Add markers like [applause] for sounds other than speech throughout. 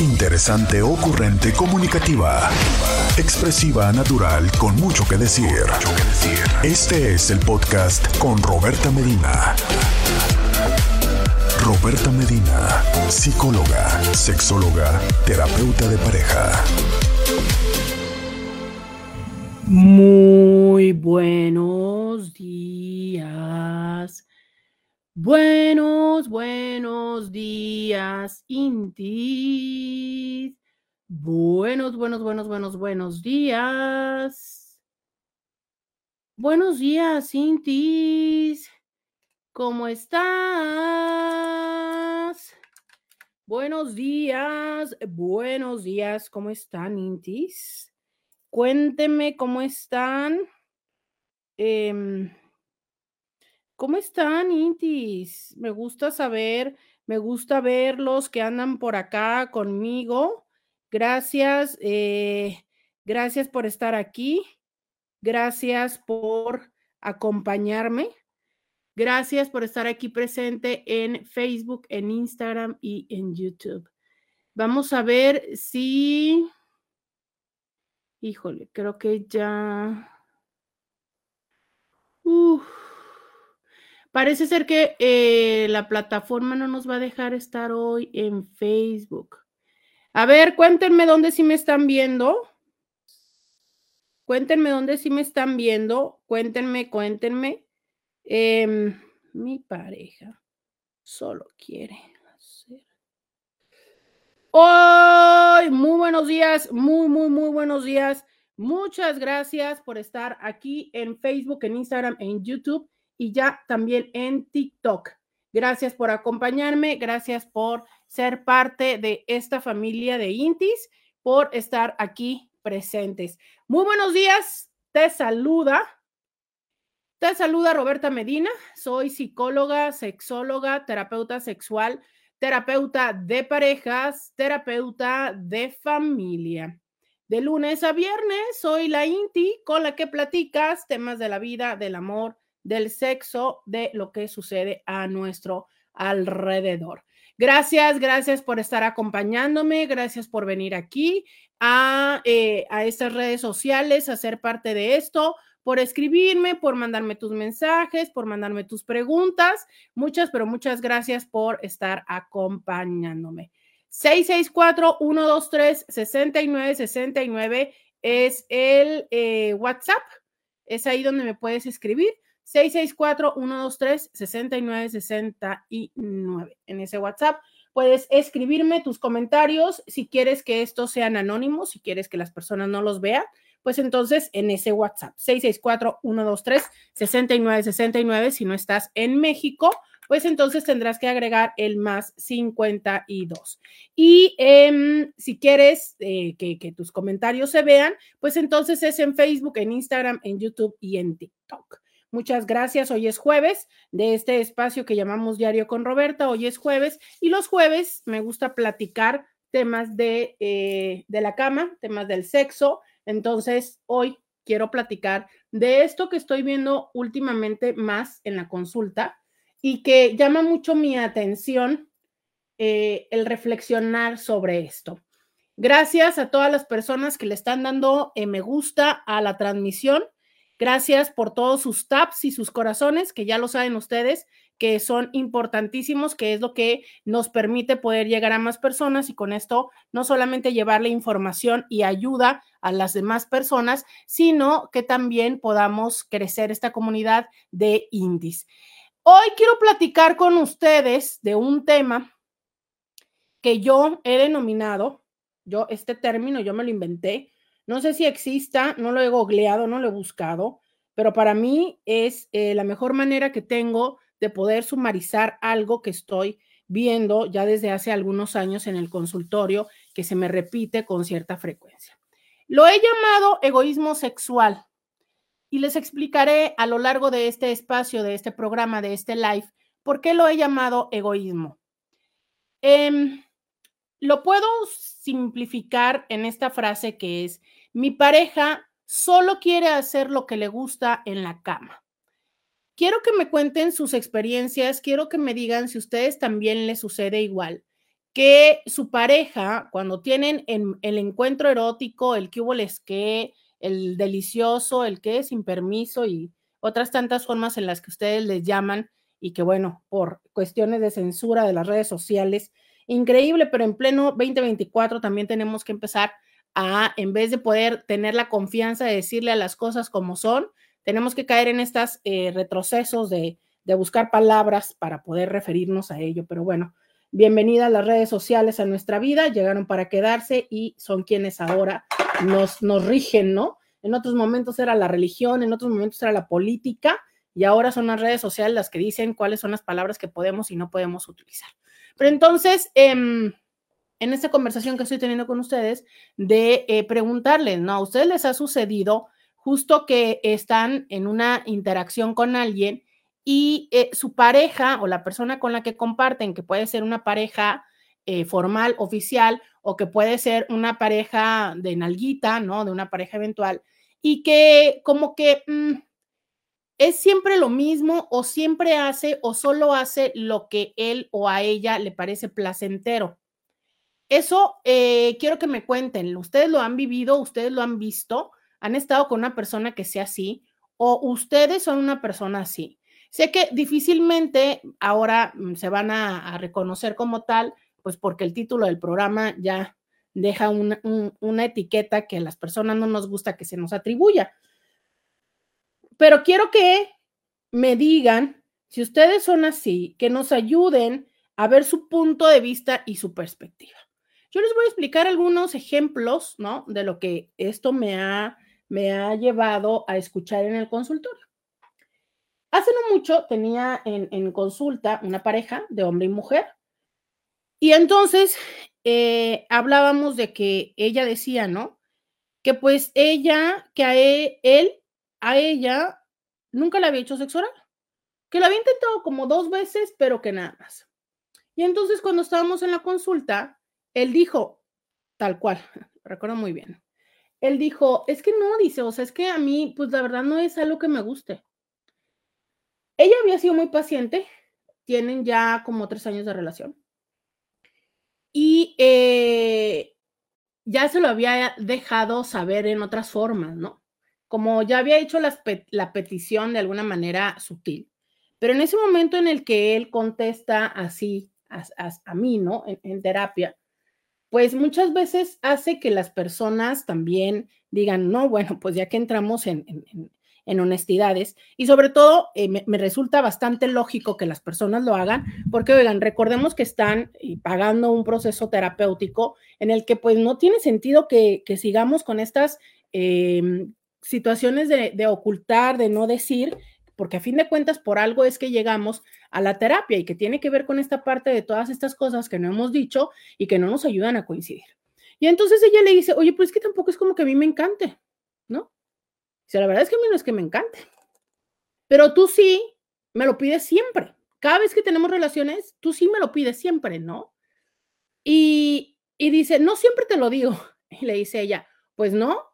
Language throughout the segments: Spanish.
Interesante, ocurrente, comunicativa. Expresiva, natural, con mucho que decir. Este es el podcast con Roberta Medina. Roberta Medina, psicóloga, sexóloga, terapeuta de pareja. Muy buenos días. Buenos, buenos días, Intis. Buenos, buenos, buenos, buenos, buenos días. Buenos días, Intis. ¿Cómo estás? Buenos días, buenos días. ¿Cómo están, Intis? Cuéntenme cómo están. Eh, ¿Cómo están, Intis? Me gusta saber, me gusta verlos que andan por acá conmigo. Gracias, eh, gracias por estar aquí. Gracias por acompañarme. Gracias por estar aquí presente en Facebook, en Instagram y en YouTube. Vamos a ver si... Híjole, creo que ya... Uf. Parece ser que eh, la plataforma no nos va a dejar estar hoy en Facebook. A ver, cuéntenme dónde sí me están viendo. Cuéntenme dónde sí me están viendo. Cuéntenme, cuéntenme. Eh, mi pareja solo quiere hacer. Hoy, muy buenos días, muy, muy, muy buenos días. Muchas gracias por estar aquí en Facebook, en Instagram, en YouTube y ya también en TikTok. Gracias por acompañarme, gracias por ser parte de esta familia de Intis, por estar aquí presentes. Muy buenos días, te saluda. Te saluda Roberta Medina, soy psicóloga, sexóloga, terapeuta sexual, terapeuta de parejas, terapeuta de familia. De lunes a viernes soy la Inti con la que platicas temas de la vida, del amor, del sexo, de lo que sucede a nuestro alrededor. Gracias, gracias por estar acompañándome, gracias por venir aquí a, eh, a estas redes sociales, a ser parte de esto, por escribirme, por mandarme tus mensajes, por mandarme tus preguntas. Muchas, pero muchas gracias por estar acompañándome. 664-123-6969 es el eh, WhatsApp. Es ahí donde me puedes escribir. 664-123-6969 en ese WhatsApp. Puedes escribirme tus comentarios si quieres que estos sean anónimos, si quieres que las personas no los vean, pues entonces en ese WhatsApp, 664-123-6969, si no estás en México, pues entonces tendrás que agregar el más 52. Y eh, si quieres eh, que, que tus comentarios se vean, pues entonces es en Facebook, en Instagram, en YouTube y en TikTok. Muchas gracias. Hoy es jueves de este espacio que llamamos Diario con Roberta. Hoy es jueves y los jueves me gusta platicar temas de, eh, de la cama, temas del sexo. Entonces, hoy quiero platicar de esto que estoy viendo últimamente más en la consulta y que llama mucho mi atención eh, el reflexionar sobre esto. Gracias a todas las personas que le están dando eh, me gusta a la transmisión. Gracias por todos sus taps y sus corazones, que ya lo saben ustedes, que son importantísimos, que es lo que nos permite poder llegar a más personas y con esto no solamente llevarle información y ayuda a las demás personas, sino que también podamos crecer esta comunidad de indies. Hoy quiero platicar con ustedes de un tema que yo he denominado, yo este término yo me lo inventé, no sé si exista, no lo he googleado, no lo he buscado, pero para mí es eh, la mejor manera que tengo de poder sumarizar algo que estoy viendo ya desde hace algunos años en el consultorio que se me repite con cierta frecuencia. Lo he llamado egoísmo sexual y les explicaré a lo largo de este espacio, de este programa, de este live, por qué lo he llamado egoísmo. Eh, lo puedo simplificar en esta frase que es, mi pareja solo quiere hacer lo que le gusta en la cama. Quiero que me cuenten sus experiencias, quiero que me digan si a ustedes también les sucede igual. que su pareja, cuando tienen el encuentro erótico, el que hubo les que, el delicioso, el que sin permiso y otras tantas formas en las que ustedes les llaman y que bueno, por cuestiones de censura de las redes sociales, increíble, pero en pleno 2024 también tenemos que empezar a, en vez de poder tener la confianza de decirle a las cosas como son, tenemos que caer en estos eh, retrocesos de, de buscar palabras para poder referirnos a ello. Pero bueno, bienvenida a las redes sociales a nuestra vida, llegaron para quedarse y son quienes ahora nos, nos rigen, ¿no? En otros momentos era la religión, en otros momentos era la política y ahora son las redes sociales las que dicen cuáles son las palabras que podemos y no podemos utilizar. Pero entonces, em, en esta conversación que estoy teniendo con ustedes, de eh, preguntarles, ¿no? ¿A ustedes les ha sucedido justo que están en una interacción con alguien y eh, su pareja o la persona con la que comparten, que puede ser una pareja eh, formal, oficial, o que puede ser una pareja de nalguita, ¿no? De una pareja eventual, y que como que mm, es siempre lo mismo o siempre hace o solo hace lo que él o a ella le parece placentero. Eso eh, quiero que me cuenten. ¿Ustedes lo han vivido? ¿Ustedes lo han visto? ¿Han estado con una persona que sea así? ¿O ustedes son una persona así? Sé que difícilmente ahora mm, se van a, reconocer como tal, pues porque el título del programa ya deja una, una etiqueta que a las personas no nos gusta que se nos atribuya. Pero quiero que me digan, si ustedes son así, que nos ayuden a ver su punto de vista y su perspectiva. Yo les voy a explicar algunos ejemplos, ¿no? De lo que esto me ha, me ha llevado a escuchar en el consultorio. Hace no mucho tenía en, consulta una pareja de hombre y mujer. Y entonces eh, hablábamos de que ella decía, ¿no? Que pues ella, que a e, él a ella nunca le había hecho sexo oral, que la había intentado como dos veces, pero que nada más. Y entonces cuando estábamos en la consulta, él dijo, tal cual, [laughs] recuerdo muy bien, él dijo, es que no, dice, o sea, es que a mí, pues la verdad no es algo que me guste. Ella había sido muy paciente, tienen ya como tres años de relación. Y eh, ya se lo había dejado saber en otras formas, ¿no? como ya había hecho la petición de alguna manera sutil, pero en ese momento en el que él contesta así a, mí, ¿no? En, terapia, pues muchas veces hace que las personas también digan, no, bueno, pues ya que entramos en, honestidades y sobre todo eh, me, resulta bastante lógico que las personas lo hagan porque, oigan, recordemos que están eh, pagando un proceso terapéutico en el que pues no tiene sentido que, sigamos con estas em, situaciones de, ocultar, de no decir, porque a fin de cuentas por algo es que llegamos a la terapia y que tiene que ver con esta parte de todas estas cosas que no hemos dicho y que no nos ayudan a coincidir. Y entonces ella le dice, oye, pues es que tampoco es como que a mí me encante, ¿no? Dice, la verdad es que a mí no es que me encante, pero tú sí me lo pides siempre. Cada vez que tenemos relaciones, tú sí me lo pides siempre, ¿no? Y, y dice, no siempre te lo digo. [laughs] Y le dice ella, pues no,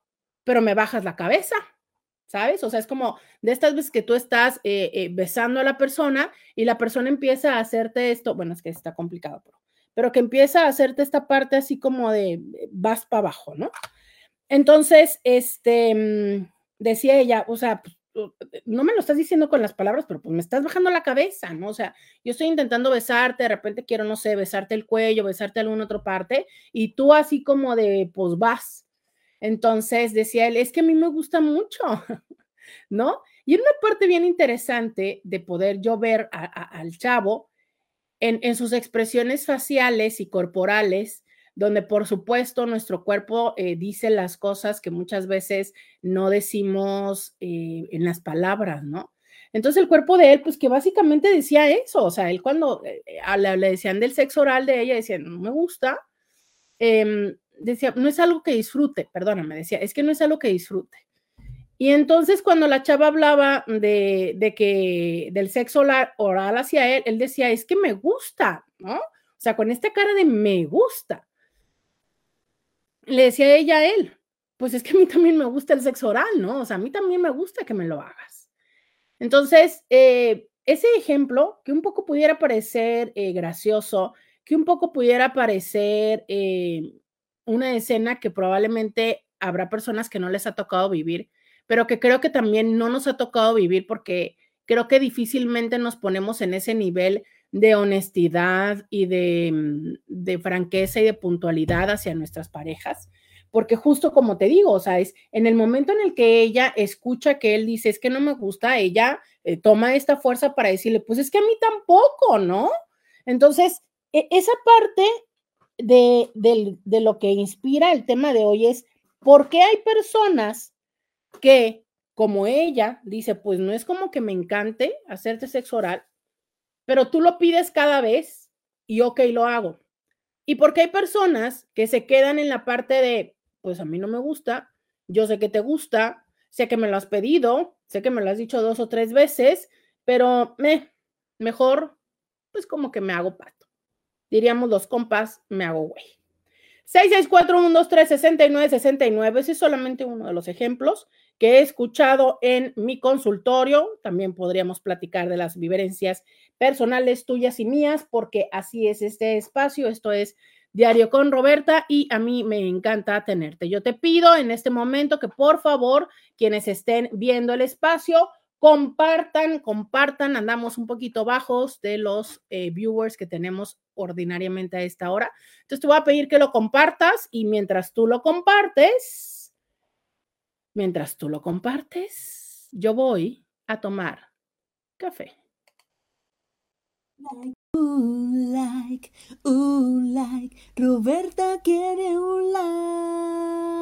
pero me bajas la cabeza, ¿sabes? O sea, es como de estas veces que tú estás eh, eh, besando a la persona y la persona empieza a hacerte esto, bueno, es que está complicado, pero, pero que empieza a hacerte esta parte así como de eh, vas para abajo, ¿no? Entonces, este, mm, decía ella, o sea, pues, no me lo estás diciendo con las palabras, pero pues me estás bajando la cabeza, ¿no? O sea, yo estoy intentando besarte, de repente quiero, no sé, besarte el cuello, besarte alguna otra parte, y tú así como de, pues vas, entonces decía él, es que a mí me gusta mucho, [laughs] ¿no? Y una parte bien interesante de poder yo ver al chavo en, sus expresiones faciales y corporales, donde por supuesto nuestro cuerpo eh, dice las cosas que muchas veces no decimos eh, en las palabras, ¿no? Entonces el cuerpo de él, pues que básicamente decía eso, o sea, él cuando eh, le, le, decían del sexo oral de ella, decía, no me gusta, eh, decía, no es algo que disfrute, perdóname, decía, es que no es algo que disfrute. Y entonces cuando la chava hablaba de, de que del sexo oral hacia él, él decía, es que me gusta, ¿no? O sea, con esta cara de me gusta. Le decía ella a él, pues es que a mí también me gusta el sexo oral, ¿no? O sea, a mí también me gusta que me lo hagas. Entonces, eh, ese ejemplo, que un poco pudiera parecer eh, gracioso, que un poco pudiera parecer eh, una escena que probablemente habrá personas que no les ha tocado vivir, pero que creo que también no nos ha tocado vivir porque creo que difícilmente nos ponemos en ese nivel de honestidad y de, mm, franqueza y de puntualidad hacia nuestras parejas. Porque justo como te digo, o sea, es en el momento en el que ella escucha que él dice, es que no me gusta, ella eh, toma esta fuerza para decirle, pues es que a mí tampoco, ¿no? Entonces, e, esa parte de, de, de lo que inspira el tema de hoy es, ¿por qué hay personas que, como ella, dice, pues no es como que me encante hacerte sexo oral, pero tú lo pides cada vez y ok, lo hago. Y porque hay personas que se quedan en la parte de, pues a mí no me gusta, yo sé que te gusta, sé que me lo has pedido, sé que me lo has dicho dos o tres veces, pero me mejor, pues como que me hago pato. Diríamos los compas, me hago güey. 664-123-6969, ese es solamente uno de los ejemplos que he escuchado en mi consultorio. También podríamos platicar de las vivencias personales tuyas y mías, porque así es este espacio. Esto es Diario con Roberta y a mí me encanta tenerte. Yo te pido en este momento que por favor, quienes estén viendo el espacio, compartan, compartan. Andamos un poquito bajos de los eh, viewers que tenemos ordinariamente a esta hora. Entonces te voy a pedir que lo compartas y mientras tú lo compartes, Mientras tú lo compartes, yo voy a tomar café. Un like, un like, Roberta quiere un like.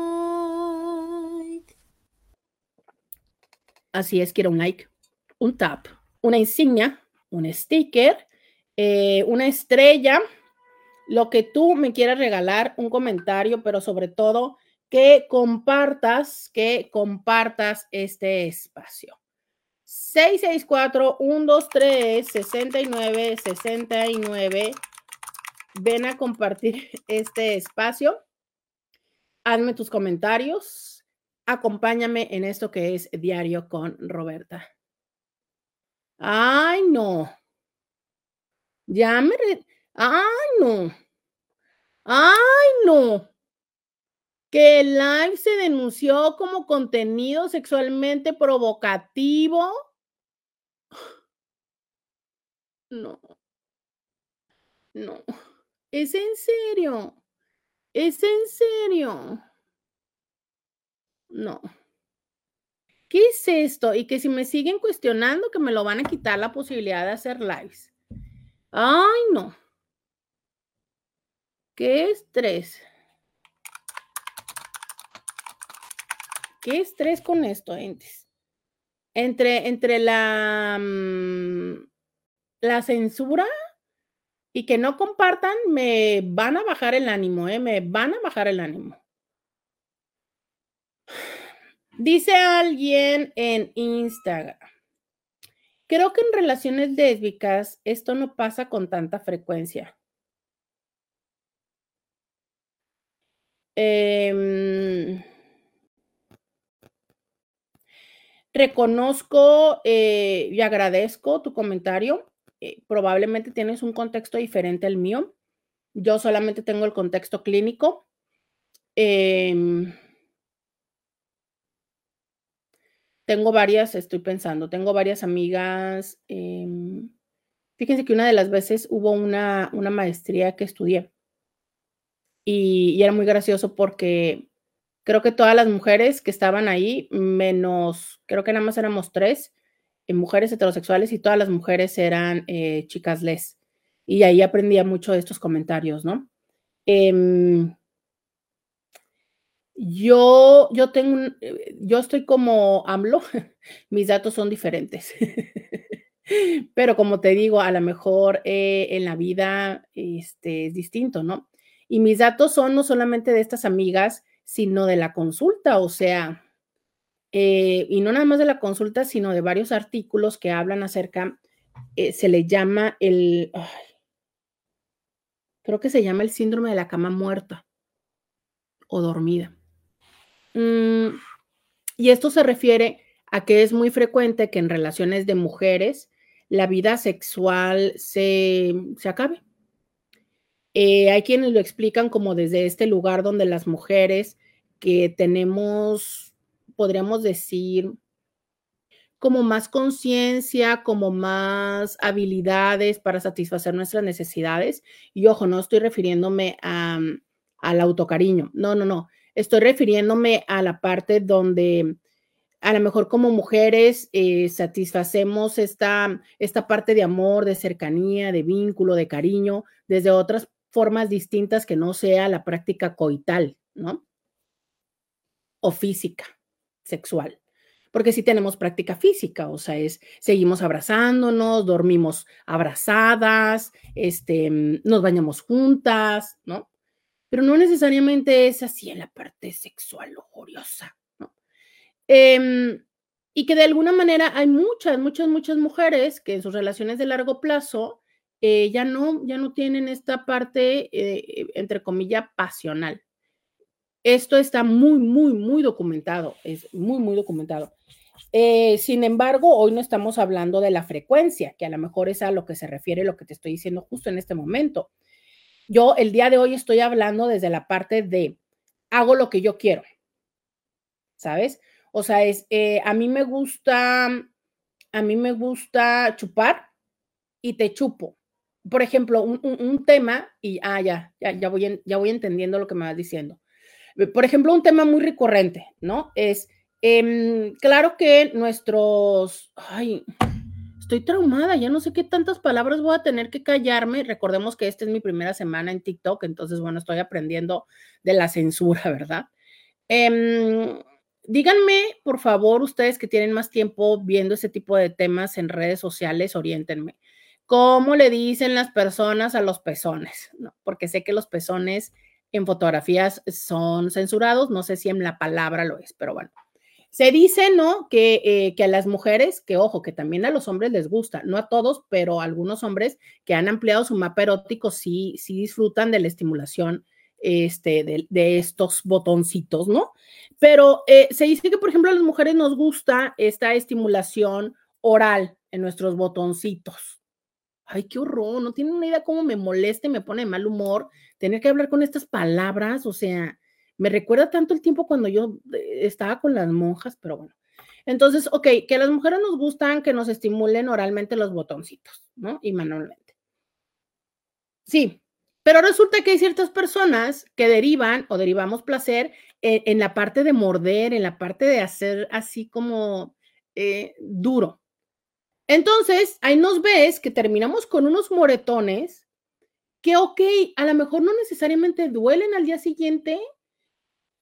Así es, quiero un like, un tap, una insignia, un sticker, eh, una estrella, lo que tú me quieras regalar, un comentario, pero sobre todo que compartas, que compartas este espacio. 664-123-6969. Ven a compartir [laughs] este espacio. Hazme tus comentarios. Acompáñame en esto que es Diario con Roberta. Ay, no. Ya me... Ay, no. Ay, no que el live se denunció como contenido sexualmente provocativo. No, no, es en serio, es en serio. No. ¿Qué es esto? Y que si me siguen cuestionando que me lo van a quitar la posibilidad de hacer lives. Ay, no. Qué estrés. qué estrés con esto, entes. Entre, entre la, mm, la censura y que no compartan, me van a bajar el ánimo, ¿eh? me van a bajar el ánimo. Dice alguien en Instagram. Creo que en relaciones lésbicas esto no pasa con tanta frecuencia. Eh, Reconozco eh, y agradezco tu comentario. Eh, probablemente tienes un contexto diferente al mío. Yo solamente tengo el contexto clínico. Em, tengo varias, estoy pensando, tengo varias amigas. Em, fíjense que una de las veces hubo una, una maestría que estudié y, era muy gracioso porque creo que todas las mujeres que estaban ahí, menos, creo que nada más éramos tres, eh, mujeres heterosexuales y todas las mujeres eran eh, chicas les. Y ahí aprendía mucho de estos comentarios, ¿no? Em, yo, yo tengo, eh, yo estoy como AMLO, [laughs] mis datos son diferentes. [laughs] Pero como te digo, a lo mejor en la vida este, es distinto, ¿no? Y mis datos son no solamente de estas amigas, sino de la consulta, o sea, eh, y no nada más de la consulta, sino de varios artículos que hablan acerca, eh, se le llama el, creo que se llama el síndrome de la cama muerta o dormida. Mm, y esto se refiere a que es muy frecuente que en relaciones de mujeres la vida sexual se, se acabe. Eh, hay quienes lo explican como desde este lugar donde las mujeres que tenemos, podríamos decir, como más conciencia, como más habilidades para satisfacer nuestras necesidades. Y ojo, no estoy refiriéndome a, al autocariño, no, no, no, estoy refiriéndome a la parte donde a lo mejor como mujeres eh, satisfacemos esta, esta parte de amor, de cercanía, de vínculo, de cariño, desde otras formas distintas que no sea la práctica coital, ¿no? O física, sexual. Porque sí tenemos práctica física, o sea, es seguimos abrazándonos, dormimos abrazadas, este, nos bañamos juntas, ¿no? Pero no necesariamente es así en la parte sexual lujuriosa, Em, y que de alguna manera hay muchas, muchas, muchas mujeres que en sus relaciones de largo plazo eh, ya, no, ya no tienen esta parte, eh, entre comillas, pasional. Esto está muy, muy, muy documentado, es muy, muy documentado. Eh, sin embargo, hoy no estamos hablando de la frecuencia, que a lo mejor es a lo que se refiere lo que te estoy diciendo justo en este momento. Yo el día de hoy estoy hablando desde la parte de hago lo que yo quiero, ¿sabes? O sea, es, eh, a mí me gusta, a mí me gusta chupar y te chupo. Por ejemplo, un, tema, y ah, ya, ya, ya, voy, ya voy entendiendo lo que me vas diciendo. Eh, por ejemplo, un tema muy recurrente, ¿no? Es, em, claro que nuestros, ay, estoy traumada, ya no sé qué tantas palabras voy a tener que callarme. Recordemos que esta es mi primera semana en TikTok, entonces, bueno, estoy aprendiendo de la censura, [laughs] ¿verdad? Eh, Díganme, por favor, ustedes que tienen más tiempo viendo ese tipo de temas en redes sociales, oriéntenme. ¿Cómo le dicen las personas a los pezones? No, porque sé que los pezones en fotografías son censurados, no sé si en la palabra lo es, pero bueno. Se dice, ¿no? Que, eh, que a las mujeres, que ojo, que también a los hombres les gusta, no a todos, pero a algunos hombres que han ampliado su mapa erótico sí, sí disfrutan de la estimulación este, de, estos botoncitos, ¿no? Pero eh, se dice que, por ejemplo, a las mujeres nos gusta esta estimulación oral en nuestros botoncitos. Ay, qué horror, no tienen una idea cómo me molesta y me pone de mal humor tener que hablar con estas palabras, o sea, me recuerda tanto el tiempo cuando yo eh, estaba con las monjas, pero bueno. Entonces, ok, que a las mujeres nos gustan que nos estimulen oralmente los botoncitos, ¿no? Y manualmente. Sí, pero resulta que hay ciertas personas que derivan o derivamos placer en, la parte de morder, en la parte de hacer así como eh, duro. Entonces, ahí nos ves que terminamos con unos moretones que, ok, a lo mejor no necesariamente duelen al día siguiente,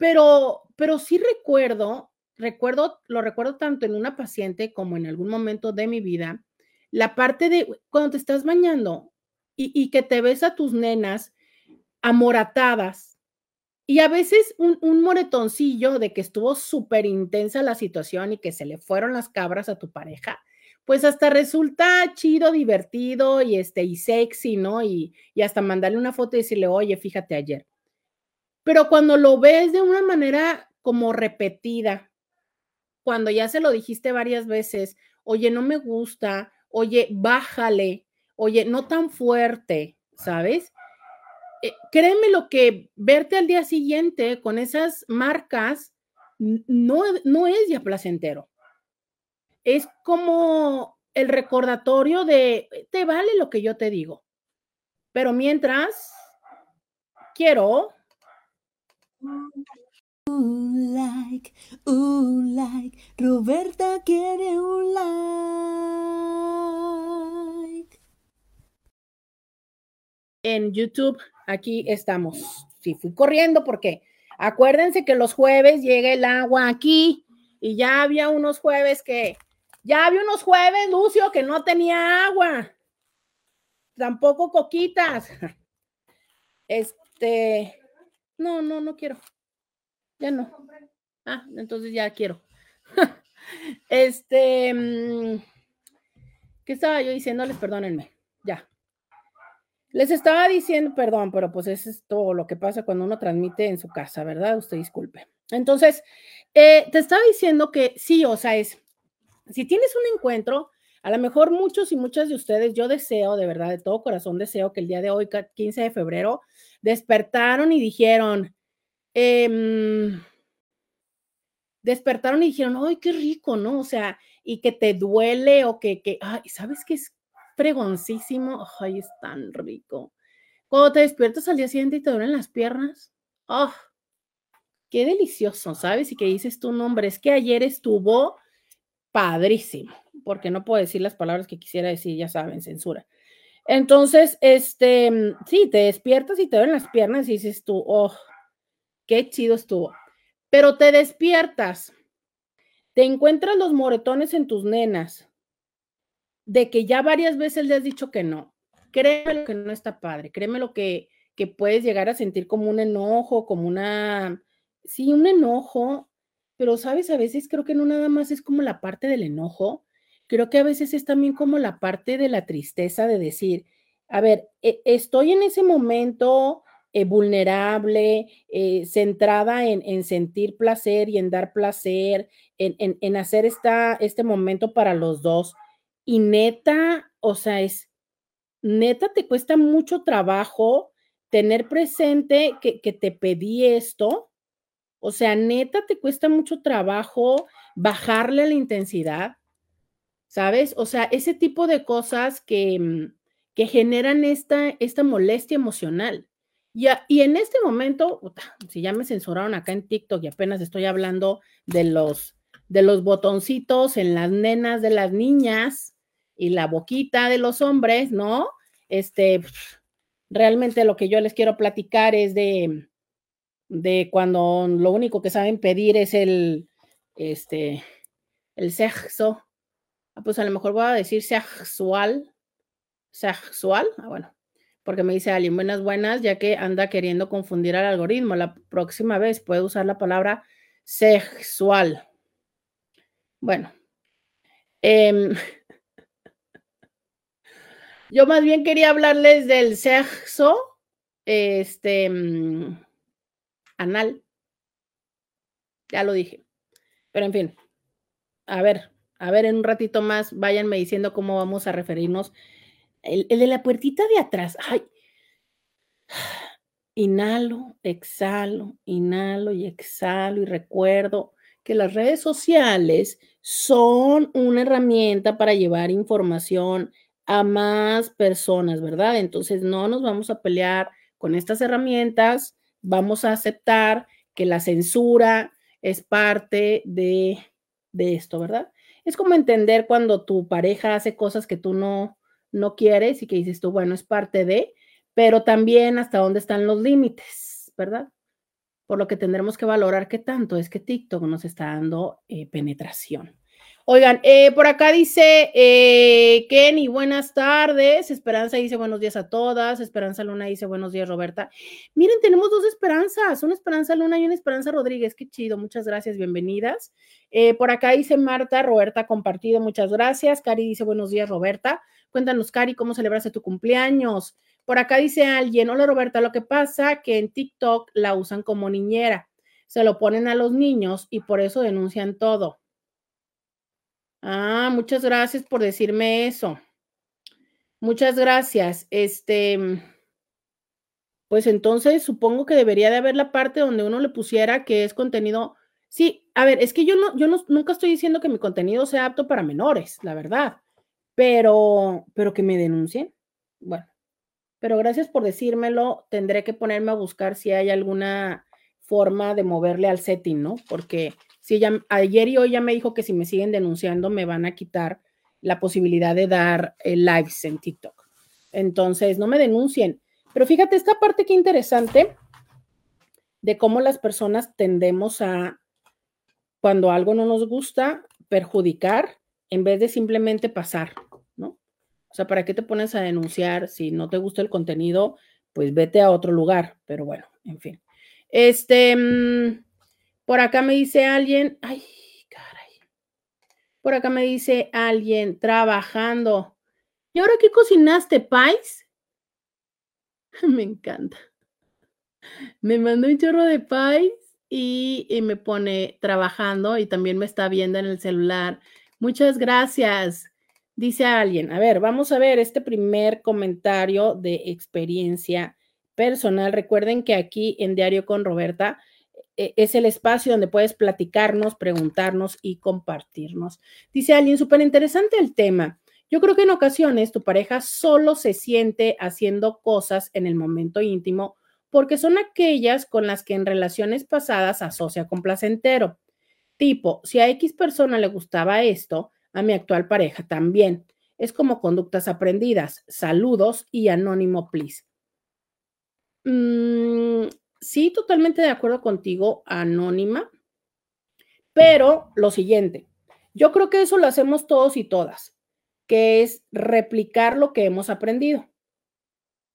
pero, pero sí recuerdo, recuerdo, lo recuerdo tanto en una paciente como en algún momento de mi vida, la parte de cuando te estás bañando, y, que te ves a tus nenas amoratadas y a veces un, moretoncillo de que estuvo súper intensa la situación y que se le fueron las cabras a tu pareja, pues hasta resulta chido, divertido y, este, y sexy, ¿no? Y hasta mandarle una foto y decirle, oye, fíjate ayer. Pero cuando lo ves de una manera como repetida, cuando ya se lo dijiste varias veces, oye, no me gusta, oye, bájale, oye, no tan fuerte, ¿sabes? Eh, créeme lo que verte al día siguiente con esas marcas no, no es ya placentero. Es como el recordatorio de, te vale lo que yo te digo. Pero mientras, quiero... Un like, un like, Roberta quiere un like en YouTube, aquí estamos. Sí, fui corriendo porque acuérdense que los jueves llega el agua aquí y ya había unos jueves que, ya había unos jueves, Lucio, que no tenía agua. Tampoco coquitas. [laughs] Este, no, no, no quiero. Ya no. Ah, entonces ya quiero. [laughs] Este, mm, ¿qué estaba yo diciéndoles? Perdónenme. Ya. Les estaba diciendo, perdón, pero pues eso es todo lo que pasa cuando uno transmite en su casa, ¿verdad? Usted disculpe. Entonces, eh, te estaba diciendo que sí, o sea, es, si tienes un encuentro, A lo mejor muchos y muchas de ustedes, yo deseo, de verdad, de todo corazón deseo que el día de hoy, 15 de febrero, despertaron y dijeron, em, despertaron y dijeron, ¡ay, qué rico! ¿No? O sea, y que te duele o que, que ay, ¿sabes qué es fregoncísimo? Ay, es tan rico. Cuando te despiertas al día siguiente y te duelen las piernas, ¡oh! Qué delicioso, ¿sabes? Y que dices tu nombre, es que ayer estuvo padrísimo, porque no puedo decir las palabras que quisiera decir, ya saben, censura. Entonces, este, sí, te despiertas y te duelen las piernas y dices tú, oh, qué chido estuvo. Pero te despiertas, te encuentras los moretones en tus nenas, de que ya varias veces le has dicho que no. Créeme lo que no está padre, créeme lo que, que puedes llegar a sentir como un enojo, como una, sí, un enojo, pero sabes, a veces creo que no nada más es como la parte del enojo, creo que a veces es también como la parte de la tristeza de decir, a ver, e, estoy en ese momento eh, vulnerable, eh, centrada en, sentir placer y en dar placer, en, hacer esta, este momento para los dos. Y neta, o sea, es, neta, te cuesta mucho trabajo tener presente que, que te pedí esto. O sea, neta, te cuesta mucho trabajo bajarle la intensidad, ¿sabes? O sea, ese tipo de cosas que, mm, que generan esta, esta molestia emocional. Y, en este momento, si ya me censuraron acá en TikTok y apenas estoy hablando de los, de los botoncitos en las nenas de las niñas y la boquita de los hombres, ¿no? Este, realmente lo que yo les quiero platicar es de, de cuando lo único que saben pedir es el, este, el sexo. Ah, pues a lo mejor voy a decir sexual, sexual, ah, bueno, porque me dice alguien, buenas, buenas, ya que anda queriendo confundir al algoritmo. La próxima vez puede usar la palabra sexual. Bueno, em, [laughs] yo más bien quería hablarles del sexo, este, mm, anal. Ya lo dije. Pero en fin, a ver, a ver, en un ratito más, váyanme diciendo cómo vamos a referirnos el, de la puertita de atrás. Ay. Inhalo, exhalo, inhalo y exhalo y recuerdo que las redes sociales son una herramienta para llevar información a más personas, ¿verdad? Entonces no nos vamos a pelear con estas herramientas, vamos a aceptar que la censura es parte de, de esto, ¿verdad? Es como entender cuando tu pareja hace cosas que tú no, no quieres y que dices tú, bueno, es parte de, pero también hasta dónde están los límites, ¿verdad? Por lo que tendremos que valorar qué tanto es que TikTok nos está dando eh, penetración. Oigan, eh, por acá dice eh, Kenny, buenas tardes. Esperanza dice buenos días a todas. Esperanza Luna dice buenos días, Roberta. Miren, tenemos dos esperanzas, una Esperanza Luna y una Esperanza Rodríguez. Qué chido, muchas gracias, bienvenidas. por acá dice Marta, Roberta compartido, muchas gracias. Cari dice buenos días, Roberta. Cuéntanos, Cari, cómo celebraste tu cumpleaños. Por acá dice alguien, hola Roberta, lo que pasa que en TikTok la usan como niñera. Se lo ponen a los niños y por eso denuncian todo. Ah, muchas gracias por decirme eso. Muchas gracias. Este, pues entonces supongo que debería de haber la parte donde uno le pusiera que es contenido. Sí, a ver, es que yo no, yo no, nunca estoy diciendo que mi contenido sea apto para menores, la verdad pero, pero que me denuncien. Bueno, pero gracias por decírmelo. Tendré que ponerme a buscar si hay alguna forma de moverle al setting, ¿no? Porque si ella, ayer y hoy ya me dijo que si me siguen denunciando me van a quitar la posibilidad de dar eh, lives en TikTok. Entonces, no me denuncien. Pero fíjate, esta parte que interesante de cómo las personas tendemos a, cuando algo no nos gusta, perjudicar en vez de simplemente pasar, ¿no? O sea, ¿para qué te pones a denunciar si no te gusta el contenido? Pues vete a otro lugar, pero bueno, en fin. Este, mm, por acá me dice alguien, ay, caray. Por acá me dice alguien trabajando. ¿Y ahora qué cocinaste, pais? [laughs] me encanta. Me mandó un chorro de pais y, y me pone trabajando y también me está viendo en el celular Muchas gracias. Dice alguien, a ver, vamos a ver este primer comentario de experiencia personal. Recuerden que aquí en Diario con Roberta es el espacio donde puedes platicarnos, preguntarnos y compartirnos. Dice alguien, súper interesante el tema. Yo creo que en ocasiones tu pareja solo se siente haciendo cosas en el momento íntimo porque son aquellas con las que en relaciones pasadas asocia con placentero. Tipo, si a X persona le gustaba esto, a mi actual pareja también. Es como conductas aprendidas. Saludos y anónimo, please. Mm, sí, totalmente de acuerdo contigo, anónima. Pero lo siguiente, yo creo que eso lo hacemos todos y todas, que es replicar lo que hemos aprendido.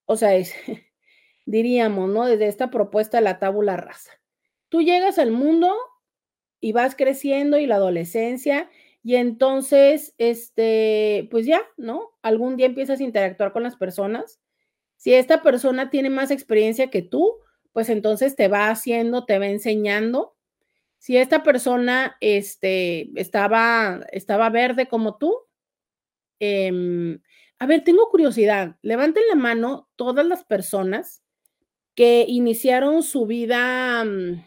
O sea, es, [laughs] diríamos, ¿no? Desde esta propuesta de la tabula rasa. Tú llegas al mundo y vas creciendo y la adolescencia y entonces, este, pues ya, ¿no? Algún día empiezas a interactuar con las personas. Si esta persona tiene más experiencia que tú, pues entonces te va haciendo, te va enseñando. Si esta persona este, estaba, estaba verde como tú, em, a ver, tengo curiosidad. Levanten la mano todas las personas que iniciaron su vida. Mm,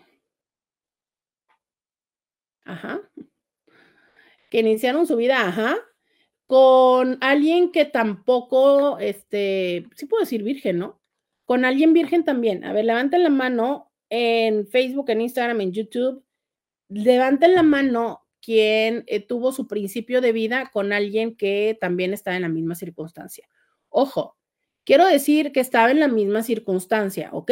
ajá. Que iniciaron su vida, ajá, con alguien que tampoco, este, sí puedo decir virgen, ¿no? Con alguien virgen también. A ver, levanten la mano en Facebook, en Instagram, en YouTube. Levanten la mano quien eh, tuvo su principio de vida con alguien que también está en la misma circunstancia. Ojo, quiero decir que estaba en la misma circunstancia, ¿ok?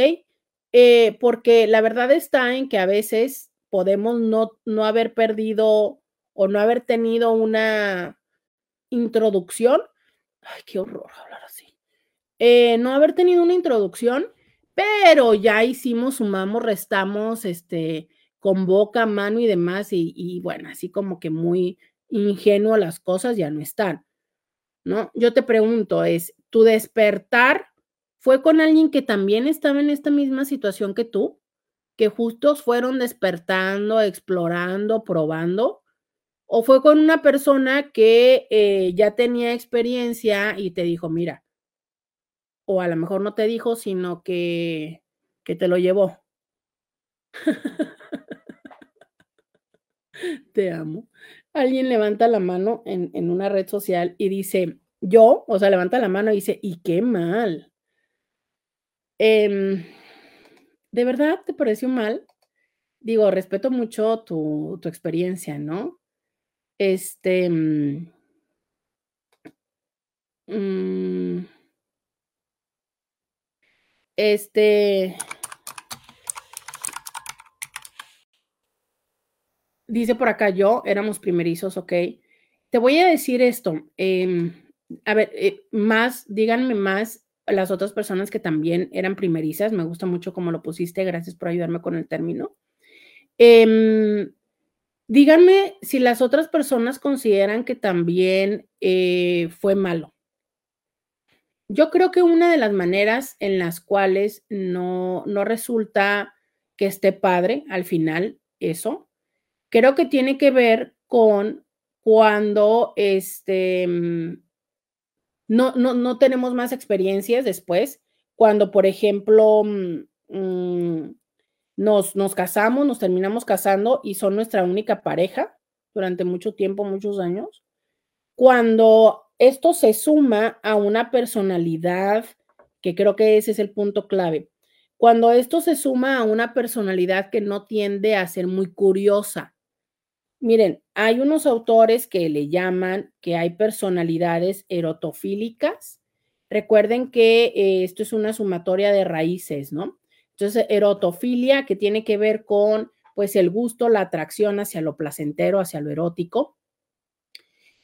Eh, porque la verdad está en que a veces podemos no, no haber perdido o no haber tenido una introducción. Ay, qué horror. Eh, no haber tenido una introducción, pero ya hicimos, sumamos, restamos, este, con boca, mano y demás, y, bueno, así como que muy ingenuo las cosas ya no están, ¿no? Yo te pregunto, es, ¿tu despertar fue con alguien que también estaba en esta misma situación que tú? que justos fueron despertando, explorando, probando, o fue con una persona que eh, ya tenía experiencia y te dijo, mira, o a lo mejor no te dijo, sino que, que te lo llevó. [laughs] te amo. Alguien levanta la mano en, en, una red social y dice, yo, o sea, levanta la mano y dice, y qué mal. Eh, ¿De verdad te pareció mal? Digo, respeto mucho tu, tu experiencia, ¿no? Este... Mmm, Este. Dice por acá yo, éramos primerizos, ok. Te voy a decir esto. Em, a ver, eh, más, díganme más las otras personas que también eran primerizas. Me gusta mucho cómo lo pusiste. Gracias por ayudarme con el término. Em, díganme si las otras personas consideran que también eh, fue malo. Yo creo que una de las maneras en las cuales no, no resulta que esté padre al final eso, creo que tiene que ver con cuando este, mm, no, no, no tenemos más experiencias después, cuando, por ejemplo, mm, mm, nos, nos casamos, nos terminamos casando y son nuestra única pareja durante mucho tiempo, muchos años, cuando esto se suma a una personalidad, que creo que ese es el punto clave. Cuando esto se suma a una personalidad que no tiende a ser muy curiosa. Miren, hay unos autores que le llaman que hay personalidades erotofílicas. Recuerden que eh, esto es una sumatoria de raíces, ¿no? Entonces, erotofilia, que tiene que ver con, pues, el gusto, la atracción hacia lo placentero, hacia lo erótico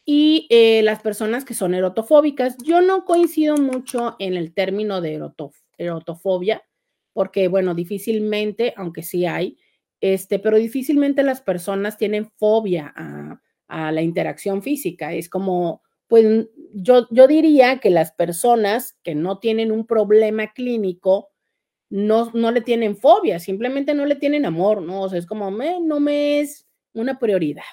y eh, las personas que son erotofóbicas. Yo no coincido mucho en el término de erotofobia, porque, bueno, difícilmente, aunque sí hay, este, pero difícilmente las personas tienen fobia a, la interacción física. Es como, pues yo, yo diría que las personas que no tienen un problema clínico, no, no le tienen fobia, simplemente no le tienen amor, ¿no? O sea, es como, no me es una prioridad.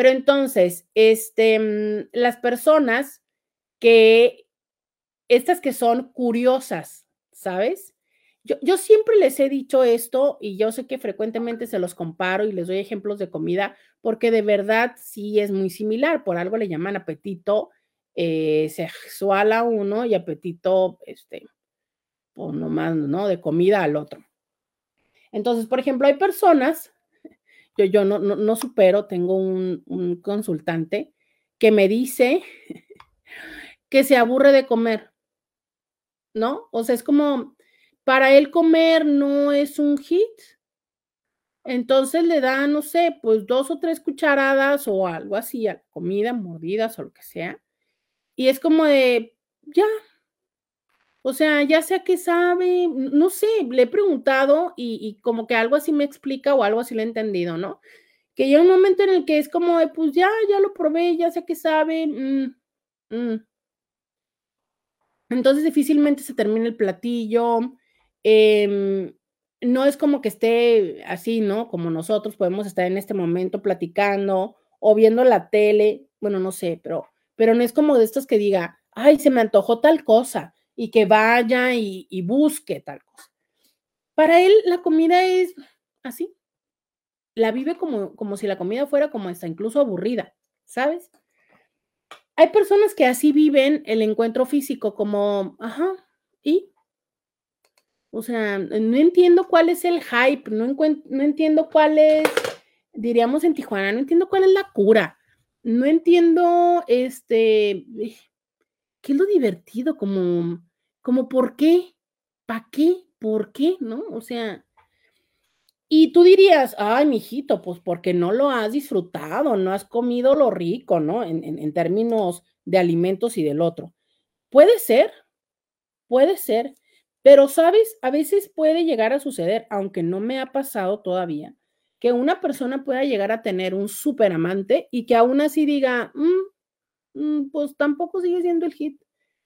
Pero entonces, este, mm, las personas que, estas que son curiosas, ¿sabes? Yo, yo, siempre les he dicho esto y yo sé que frecuentemente se los comparo y les doy ejemplos de comida porque de verdad sí es muy similar. Por algo le llaman apetito eh, sexual a uno y apetito, este, pues nomás, ¿no? De comida al otro. Entonces, por ejemplo, hay personas, yo, yo no, no, no supero, tengo un, un consultante que me dice [laughs] que se aburre de comer, ¿no? O sea, es como, para él comer no es un hit. Entonces le da, no sé, pues dos o tres cucharadas o algo así a comida, mordidas o lo que sea. Y es como de, ya. O sea, ya sea que sabe, no sé, le he preguntado y, como que algo así me explica o algo así le he entendido, ¿no? Que llega un momento en el que es como de, pues ya, ya lo probé, ya sé que sabe. Mm, mm. Entonces difícilmente se termina el platillo. Eh, no es como que esté así, ¿no? Como nosotros podemos estar en este momento platicando o viendo la tele, bueno, no sé, pero, pero no es como de estos que diga, ay, se me antojó tal cosa y que vaya y, y busque tal cosa. Para él la comida es así, la vive como, como si la comida fuera como esta, incluso aburrida, ¿sabes? Hay personas que así viven el encuentro físico como, ajá, y o sea, no entiendo cuál es el hype, no, no entiendo cuál es, diríamos en Tijuana, no entiendo cuál es la cura, no entiendo, este, qué es lo divertido, como, como por qué, para qué, por qué, ¿no? O sea, y tú dirías, ay, mijito, pues porque no lo has disfrutado, no has comido lo rico, ¿no? En, en, en términos de alimentos y del otro. Puede ser, puede ser, pero, ¿sabes? A veces puede llegar a suceder, aunque no me ha pasado todavía, que una persona pueda llegar a tener un súper amante y que aún así diga, mm, mm, pues tampoco sigue siendo el hit.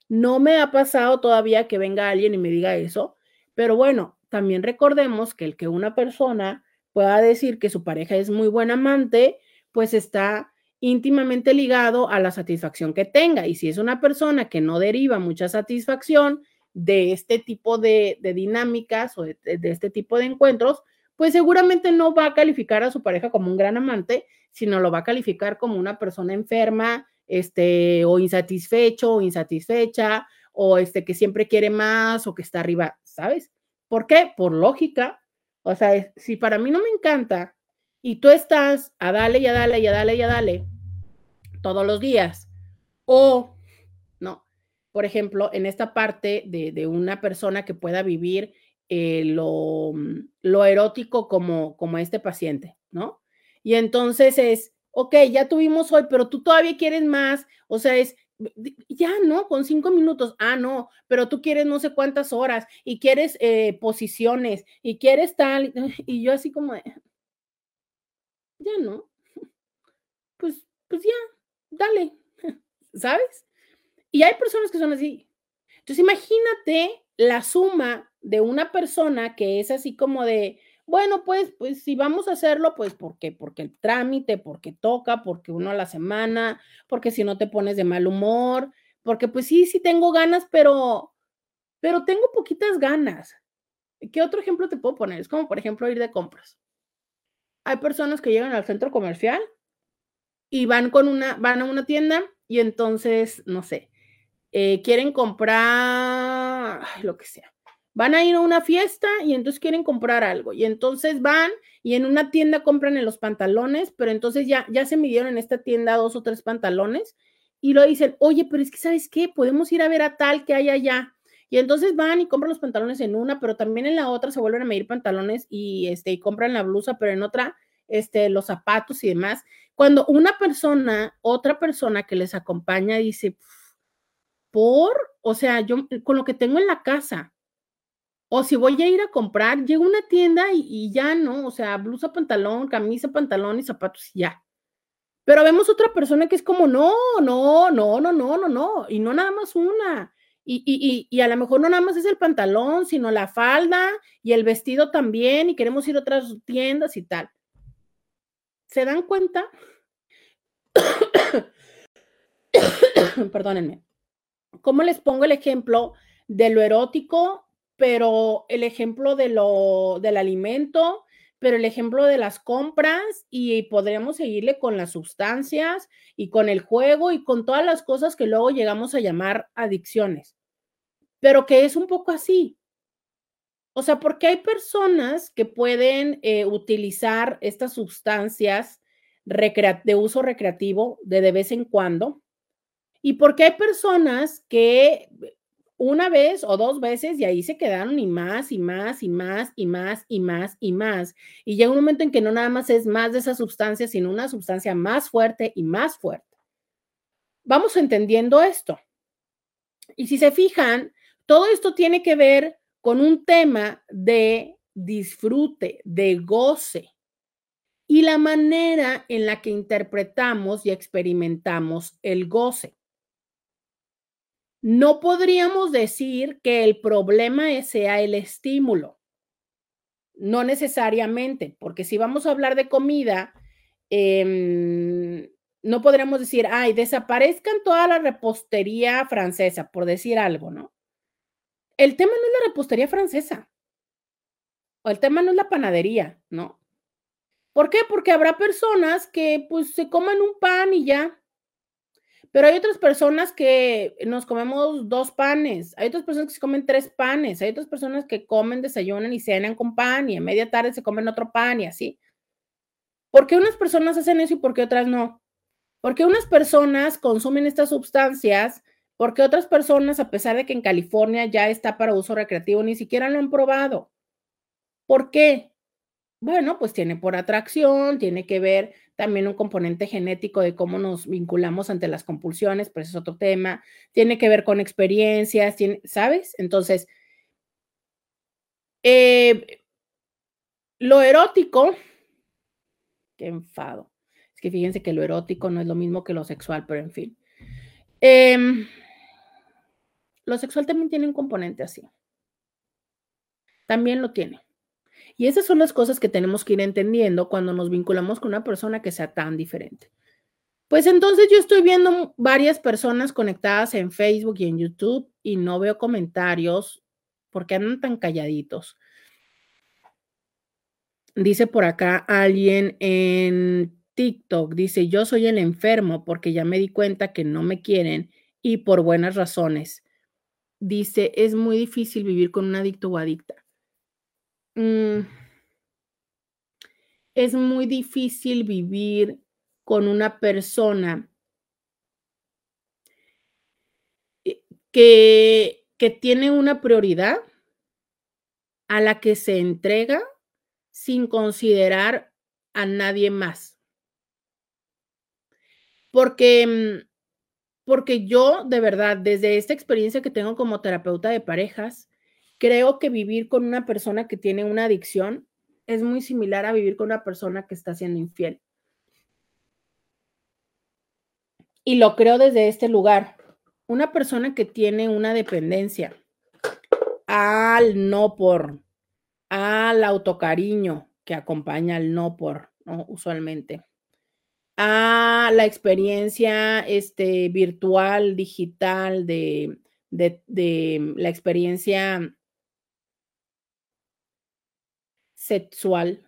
No me ha pasado todavía que venga alguien y me diga eso, pero bueno, también recordemos que el que una persona pueda decir que su pareja es muy buen amante, pues está íntimamente ligado a la satisfacción que tenga. Y si es una persona que no deriva mucha satisfacción, de este tipo de, dinámicas o de, este tipo de encuentros, pues seguramente no va a calificar a su pareja como un gran amante, sino lo va a calificar como una persona enferma, este, o insatisfecho o insatisfecha, o este que siempre quiere más o que está arriba, ¿sabes? ¿Por qué? Por lógica. O sea, si para mí no me encanta y tú estás a dale y a dale y a dale y a dale todos los días, o por ejemplo, en esta parte de, de una persona que pueda vivir eh, lo, lo, erótico como, como este paciente, ¿no? Y entonces es, ok, ya tuvimos hoy, pero tú todavía quieres más, o sea, es, ya no, con cinco minutos, ah, no, pero tú quieres no sé cuántas horas y quieres eh, posiciones y quieres tal, [laughs] y yo así como, ya no, [laughs] pues, pues ya, dale, [laughs] ¿sabes? Y hay personas que son así. Entonces, imagínate la suma de una persona que es así como de, bueno, pues, pues si vamos a hacerlo, pues ¿por qué? Porque el trámite, porque toca, porque uno a la semana, porque si no te pones de mal humor, porque pues sí, sí tengo ganas, pero, pero tengo poquitas ganas. ¿Qué otro ejemplo te puedo poner? Es como, por ejemplo, ir de compras. Hay personas que llegan al centro comercial y van con una, van a una tienda y entonces, no sé, eh, quieren comprar lo que sea. Van a ir a una fiesta y entonces quieren comprar algo. Y entonces van y en una tienda compran en los pantalones, pero entonces ya, ya se midieron en esta tienda dos o tres pantalones y lo dicen, oye, pero es que sabes qué, podemos ir a ver a tal que hay allá. Y entonces van y compran los pantalones en una, pero también en la otra se vuelven a medir pantalones y, este, y compran la blusa, pero en otra este, los zapatos y demás. Cuando una persona, otra persona que les acompaña dice, por, o sea, yo con lo que tengo en la casa, o si voy a ir a comprar, llego a una tienda y, ya no, o sea, blusa, pantalón, camisa, pantalón y zapatos y ya. Pero vemos otra persona que es como, no, no, no, no, no, no, no, y no nada más una. Y, y, y, a lo mejor no nada más es el pantalón, sino la falda y el vestido también, y queremos ir a otras tiendas y tal. ¿Se dan cuenta? [coughs] Perdónenme. ¿Cómo les pongo el ejemplo de lo erótico, pero el ejemplo de lo del alimento, pero el ejemplo de las compras y podríamos seguirle con las sustancias y con el juego y con todas las cosas que luego llegamos a llamar adicciones, pero que es un poco así. O sea, porque hay personas que pueden eh, utilizar estas sustancias de uso recreativo de, de vez en cuando, y porque hay personas que una vez o dos veces y ahí se quedaron y más y más y más y más y más y más. Y llega un momento en que no nada más es más de esa sustancia, sino una sustancia más fuerte y más fuerte. Vamos entendiendo esto. Y si se fijan, todo esto tiene que ver con un tema de disfrute, de goce y la manera en la que interpretamos y experimentamos el goce. No podríamos decir que el problema sea el estímulo. No necesariamente, porque si vamos a hablar de comida, em, no podríamos decir, ay, desaparezcan toda la repostería francesa, por decir algo, ¿no? el tema no es la repostería francesa. O el tema no es la panadería, ¿no? ¿Por qué? Porque habrá personas que pues se comen un pan y ya. Pero hay otras personas que nos comemos dos panes, hay otras personas que se comen tres panes, hay otras personas que comen, desayunan y cenan con pan y a media tarde se comen otro pan y así. ¿Por qué unas personas hacen eso y por qué otras no? Porque unas personas consumen estas sustancias porque otras personas, a pesar de que en California ya está para uso recreativo, ni siquiera lo han probado. ¿Por qué? Bueno, pues tiene por atracción, tiene que ver también un componente genético de cómo nos vinculamos ante las compulsiones, pero es otro tema, tiene que ver con experiencias, tiene, ¿sabes? Entonces, eh, lo erótico, qué enfado. Es que fíjense que lo erótico no es lo mismo que lo sexual, pero en fin. Eh, lo sexual también tiene un componente así. También lo tiene. Y esas son las cosas que tenemos que ir entendiendo cuando nos vinculamos con una persona que sea tan diferente. Pues entonces yo estoy viendo varias personas conectadas en Facebook y en YouTube y no veo comentarios porque andan tan calladitos. Dice por acá alguien en TikTok, dice, yo soy el enfermo porque ya me di cuenta que no me quieren y por buenas razones dice, es muy difícil vivir con un adicto o adicta. Mm. es muy difícil vivir con una persona que, que tiene una prioridad a la que se entrega sin considerar a nadie más. Porque mm, porque yo, de verdad, desde esta experiencia que tengo como terapeuta de parejas, creo que vivir con una persona que tiene una adicción es muy similar a vivir con una persona que está siendo infiel. Y lo creo desde este lugar. Una persona que tiene una dependencia al no por, al autocariño que acompaña al no por, usualmente a la experiencia este, virtual, digital, de, de, la experiencia sexual,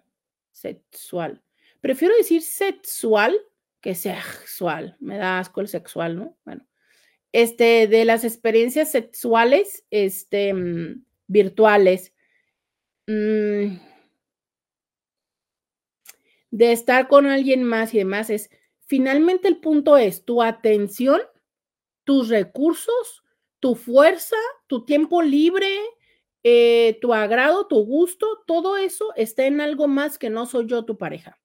sexual. Prefiero decir sexual que sexual. Me da asco el sexual, ¿no? Bueno, este, de las experiencias sexuales, este, mm, virtuales. Mm, de estar con alguien más y demás es, finalmente el punto es tu atención, tus recursos, tu fuerza, tu tiempo libre, eh, tu agrado, tu gusto, todo eso está en algo más que no soy yo tu pareja.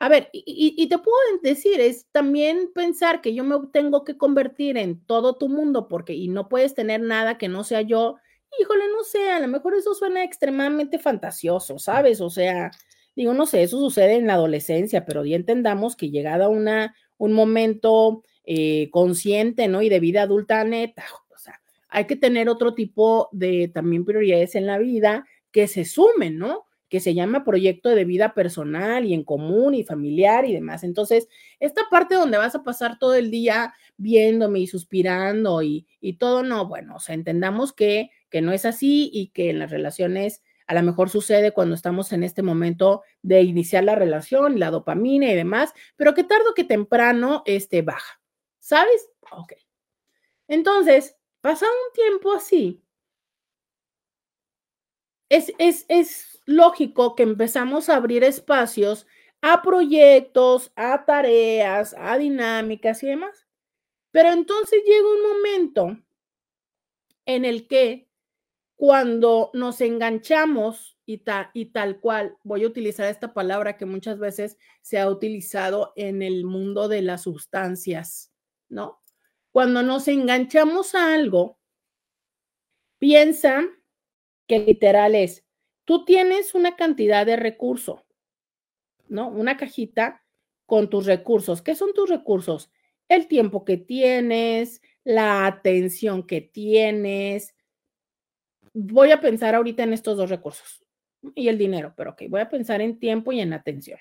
A ver, y, te puedo decir, es también pensar que yo me tengo que convertir en todo tu mundo porque y no puedes tener nada que no sea yo. Híjole, no sé, a lo mejor eso suena extremadamente fantasioso, ¿sabes? O sea, Digo, no sé, eso sucede en la adolescencia, pero ya entendamos que llegada una, un momento eh, consciente, ¿no? Y de vida adulta neta, hay que tener otro tipo de también prioridades en la vida que se sumen, ¿no? que se llama proyecto de vida personal y en común y familiar y demás. Entonces, esta parte donde vas a pasar todo el día viéndome y suspirando y, y todo, no, bueno, o sea, entendamos que, que no es así y que en las relaciones a lo mejor sucede cuando estamos en este momento de iniciar la relación, la dopamina y demás, pero que tarde o que temprano este, baja. ¿Sabes? Ok. Entonces, pasa un tiempo así. Es, es, es lógico que empezamos a abrir espacios a proyectos, a tareas, a dinámicas y demás. Pero entonces llega un momento en el que cuando nos enganchamos y, y tal cual, voy a utilizar esta palabra que muchas veces se ha utilizado en el mundo de las sustancias, ¿no? Cuando nos enganchamos a algo, piensa que literal es, tú tienes una cantidad de recurso, ¿no? Una cajita con tus recursos. ¿Qué son tus recursos? El tiempo que tienes, la atención que tienes, voy a pensar ahorita en estos dos recursos y el dinero, pero ok, voy a pensar en tiempo y en atención.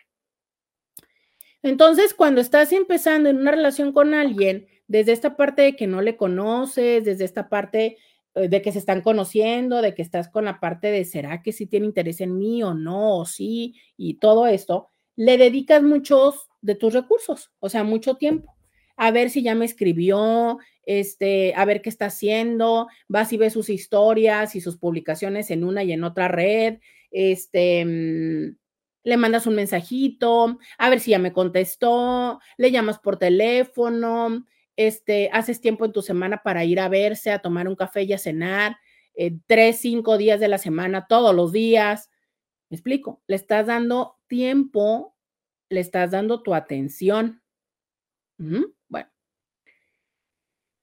Entonces, cuando estás empezando en una relación con alguien, desde esta parte de que no le conoces, desde esta parte eh, de que se están conociendo, de que estás con la parte de será que sí tiene interés en mí o no, o sí, y todo esto, le dedicas muchos de tus recursos, o sea, mucho tiempo. A ver si ya me escribió, este, a ver qué está haciendo, vas y ves sus historias y sus publicaciones en una y en otra red, este, mm, le mandas un mensajito, a ver si ya me contestó, le llamas por teléfono, este, haces tiempo en tu semana para ir a verse, a tomar un café y a cenar, eh, tres, cinco días de la semana, todos los días. Me explico, le estás dando tiempo, le estás dando tu atención. Bueno,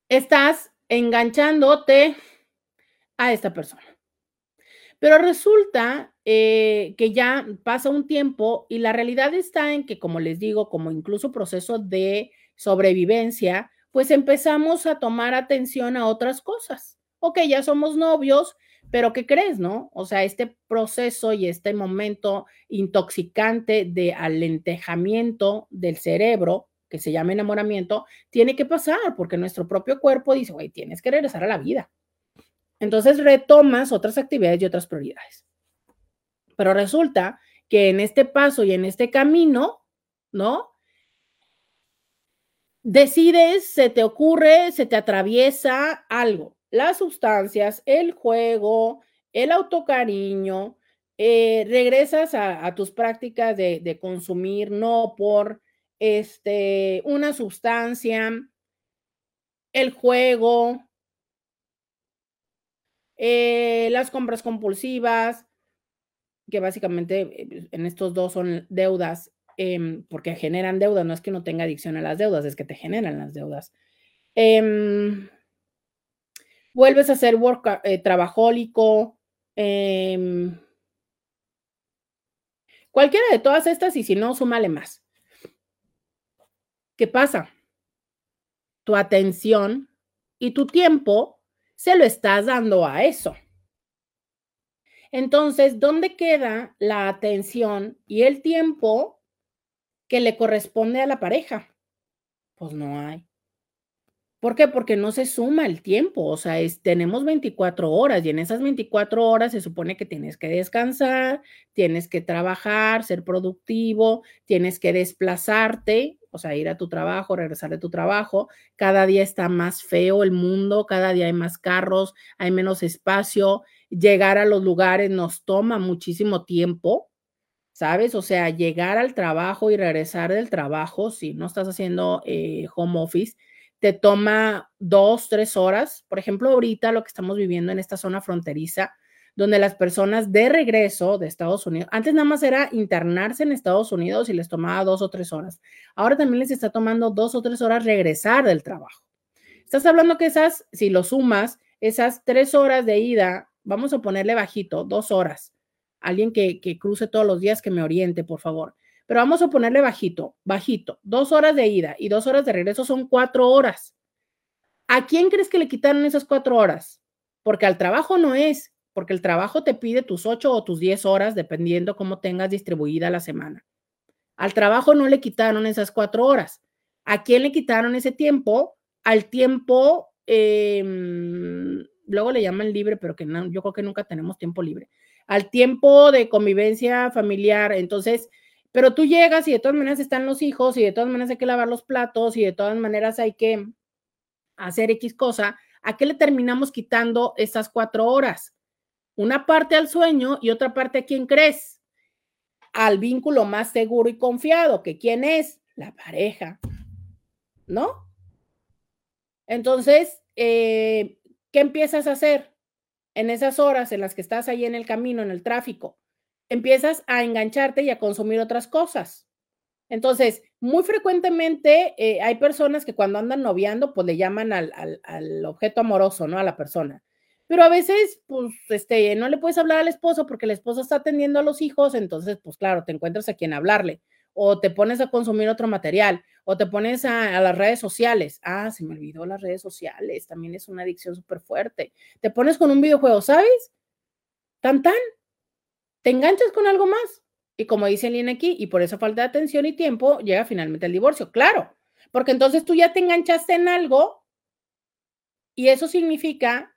estás enganchándote a esta persona. Pero resulta eh, que ya pasa un tiempo y la realidad está en que, como les digo, como incluso proceso de sobrevivencia, pues empezamos a tomar atención a otras cosas. Ok, ya somos novios, pero ¿qué crees, no? O sea, este proceso y este momento intoxicante de alentejamiento del cerebro que se llama enamoramiento, tiene que pasar porque nuestro propio cuerpo dice, güey, tienes que regresar a la vida. Entonces retomas otras actividades y otras prioridades. Pero resulta que en este paso y en este camino, ¿no? Decides, se te ocurre, se te atraviesa algo. Las sustancias, el juego, el autocariño, eh, regresas a, tus prácticas de, consumir no por este, una sustancia, el juego, eh, las compras compulsivas, que básicamente eh, en estos dos son deudas, em, porque generan deudas, no es que no tenga adicción a las deudas, es que te generan las deudas. Em, vuelves a ser work, eh, trabajólico, em, cualquiera de todas estas, y si no, súmale más. ¿Qué pasa? Tu atención y tu tiempo se lo estás dando a eso. Entonces, ¿dónde queda la atención y el tiempo que le corresponde a la pareja? Pues no hay. ¿Por qué? Porque no se suma el tiempo, o sea, tenemos 24 horas y en esas 24 horas se supone que tienes que descansar, tienes que trabajar, ser productivo, tienes que desplazarte, o sea, ir a tu trabajo, regresar de tu trabajo. Cada día está más feo el mundo, cada día hay más carros, hay menos espacio, llegar a los lugares nos toma muchísimo tiempo, ¿sabes? O sea, llegar al trabajo y regresar del trabajo, si no estás haciendo eh, home office te toma dos, tres horas. Por ejemplo, ahorita lo que estamos viviendo en esta zona fronteriza, donde las personas de regreso de Estados Unidos, antes nada más era internarse en Estados Unidos y les tomaba dos o tres horas. Ahora también les está tomando dos o tres horas regresar del trabajo. Estás hablando que esas, si lo sumas, esas tres horas de ida, vamos a ponerle bajito, dos horas. Alguien que, que cruce todos los días, que me oriente, por favor pero vamos a ponerle bajito, bajito, dos horas de ida y dos horas de regreso son cuatro horas. ¿A quién crees que le quitaron esas cuatro horas? Porque al trabajo no es, porque el trabajo te pide tus 8 o tus 10 horas, dependiendo cómo tengas distribuida la semana. Al trabajo no le quitaron esas cuatro horas. ¿A quién le quitaron ese tiempo? Al tiempo, em, luego le llaman libre, pero que no, yo creo que nunca tenemos tiempo libre. Al tiempo de convivencia familiar. Entonces, pero tú llegas y de todas maneras están los hijos y de todas maneras hay que lavar los platos y de todas maneras hay que hacer X cosa. ¿A qué le terminamos quitando esas cuatro horas? Una parte al sueño y otra parte a quién crees al vínculo más seguro y confiado, que quién es la pareja, ¿no? Entonces, eh, ¿qué empiezas a hacer en esas horas en las que estás ahí en el camino, en el tráfico? Empiezas a engancharte y a consumir otras cosas. Entonces, muy frecuentemente eh, hay personas que cuando andan noviando, pues le llaman al, al, objeto amoroso, ¿no? A la persona. Pero a veces, pues, este, no le puedes hablar al esposo porque el esposo está atendiendo a los hijos, entonces, pues claro, te encuentras a quien hablarle, o te pones a consumir otro material, o te pones a, las redes sociales. Ah, se me olvidó las redes sociales, también es una adicción súper fuerte. Te pones con un videojuego, ¿sabes? Tan tan. Te enganchas con algo más. Y como dice Lina aquí, y por esa falta de atención y tiempo, llega finalmente el divorcio. Claro, porque entonces tú ya te enganchaste en algo y eso significa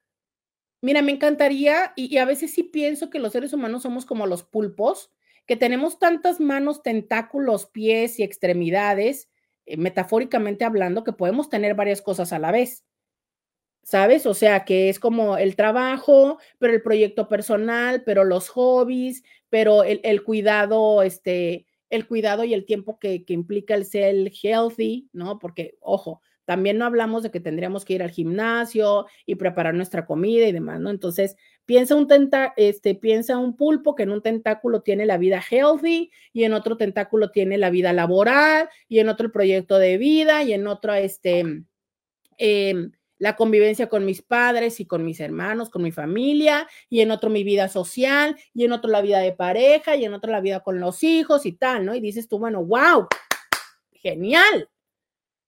Mira, me encantaría, y, a veces sí pienso que los seres humanos somos como los pulpos, que tenemos tantas manos, tentáculos, pies y extremidades, metafóricamente hablando, que podemos tener varias cosas a la vez. ¿Sabes? O sea, que es como el trabajo, pero el proyecto personal, pero los hobbies, pero el, cuidado, este, el cuidado y el tiempo que, que implica el ser healthy, ¿no? Porque, ojo, también no hablamos de que tendríamos que ir al gimnasio y preparar nuestra comida y demás, ¿no? Entonces, piensa un, tenta, este, piensa un pulpo que en un tentáculo tiene la vida healthy y en otro tentáculo tiene la vida laboral y en otro el proyecto de vida y en otro, este, em, la convivencia con mis padres y con mis hermanos, con mi familia, y en otro mi vida social, y en otro la vida de pareja, y en otro la vida con los hijos y tal, ¿no? Y dices tú, bueno, wow, genial,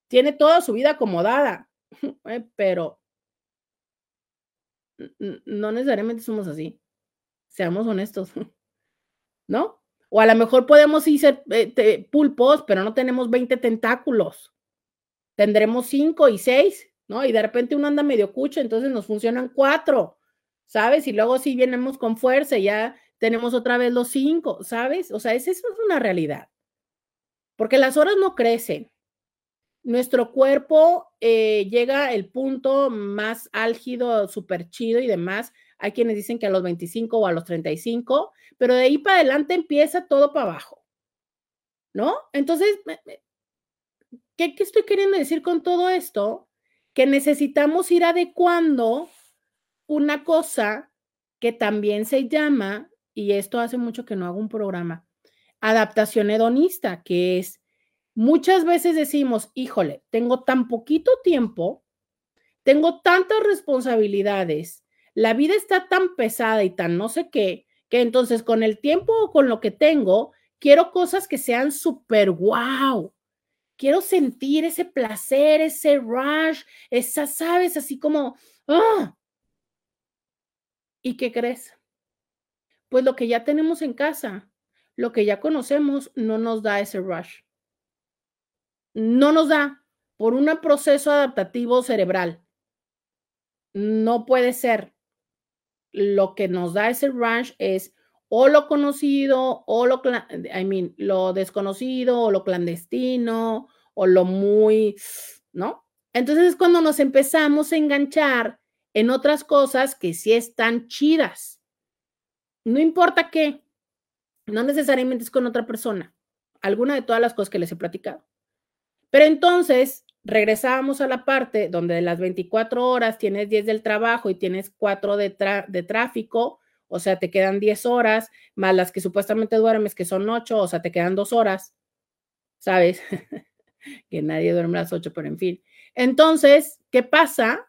tiene toda su vida acomodada, [laughs] eh, pero no necesariamente somos así. Seamos honestos, [laughs] ¿no? O a lo mejor podemos ir eh, pulpos, pero no tenemos 20 tentáculos. Tendremos 5 y 6, ¿no? Y de repente uno anda medio cucho, entonces nos funcionan 4, ¿sabes? Y luego si vienemos con fuerza, ya tenemos otra vez los 5, ¿sabes? O sea, eso es una realidad. Porque las horas no crecen nuestro cuerpo eh, llega al punto más álgido, súper chido y demás. Hay quienes dicen que a los 25 o a los 35, pero de ahí para adelante empieza todo para abajo. ¿No? Entonces, ¿qué, ¿qué estoy queriendo decir con todo esto? Que necesitamos ir adecuando una cosa que también se llama, y esto hace mucho que no hago un programa, adaptación hedonista, que es Muchas veces decimos, híjole, tengo tan poquito tiempo, tengo tantas responsabilidades, la vida está tan pesada y tan no sé qué, que entonces con el tiempo o con lo que tengo, quiero cosas que sean súper wow. Quiero sentir ese placer, ese rush, esa, sabes, así como, ¡ah! ¿Y qué crees? Pues lo que ya tenemos en casa, lo que ya conocemos, no nos da ese rush no nos da por un proceso adaptativo cerebral. No puede ser. Lo que nos da ese rush es o lo conocido o lo, I mean, lo desconocido o lo clandestino o lo muy, ¿no? Entonces es cuando nos empezamos a enganchar en otras cosas que sí están chidas. No importa qué, no necesariamente es con otra persona, alguna de todas las cosas que les he platicado. Pero entonces regresábamos a la parte donde de las 24 horas tienes 10 del trabajo y tienes 4 de, tráfico, o sea, te quedan 10 horas, más las que supuestamente duermes, que son 8, o sea, te quedan 2 horas, ¿sabes? [laughs] que nadie duerme las 8, pero en fin. Entonces, ¿qué pasa?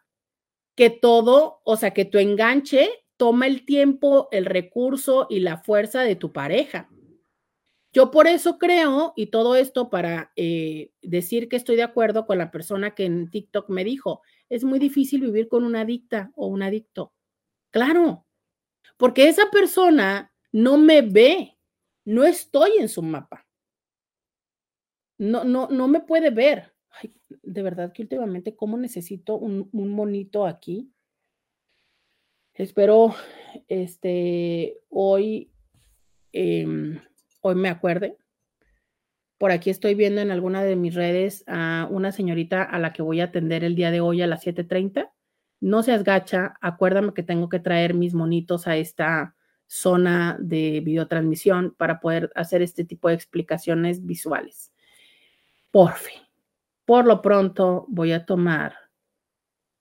Que todo, o sea, que tu enganche toma el tiempo, el recurso y la fuerza de tu pareja. Yo por eso creo, y todo esto para eh, decir que estoy de acuerdo con la persona que en TikTok me dijo, es muy difícil vivir con una adicta o un adicto. Claro, porque esa persona no me ve, no estoy en su mapa. No, no, no me puede ver. de verdad que últimamente, ¿cómo necesito un, un monito aquí? Espero este, hoy, em, hoy me acuerde. Por aquí estoy viendo en alguna de mis redes a una señorita a la que voy a atender el día de hoy a las 7:30. No seas gacha, acuérdame que tengo que traer mis monitos a esta zona de videotransmisión para poder hacer este tipo de explicaciones visuales. Por fin. Por lo pronto voy a tomar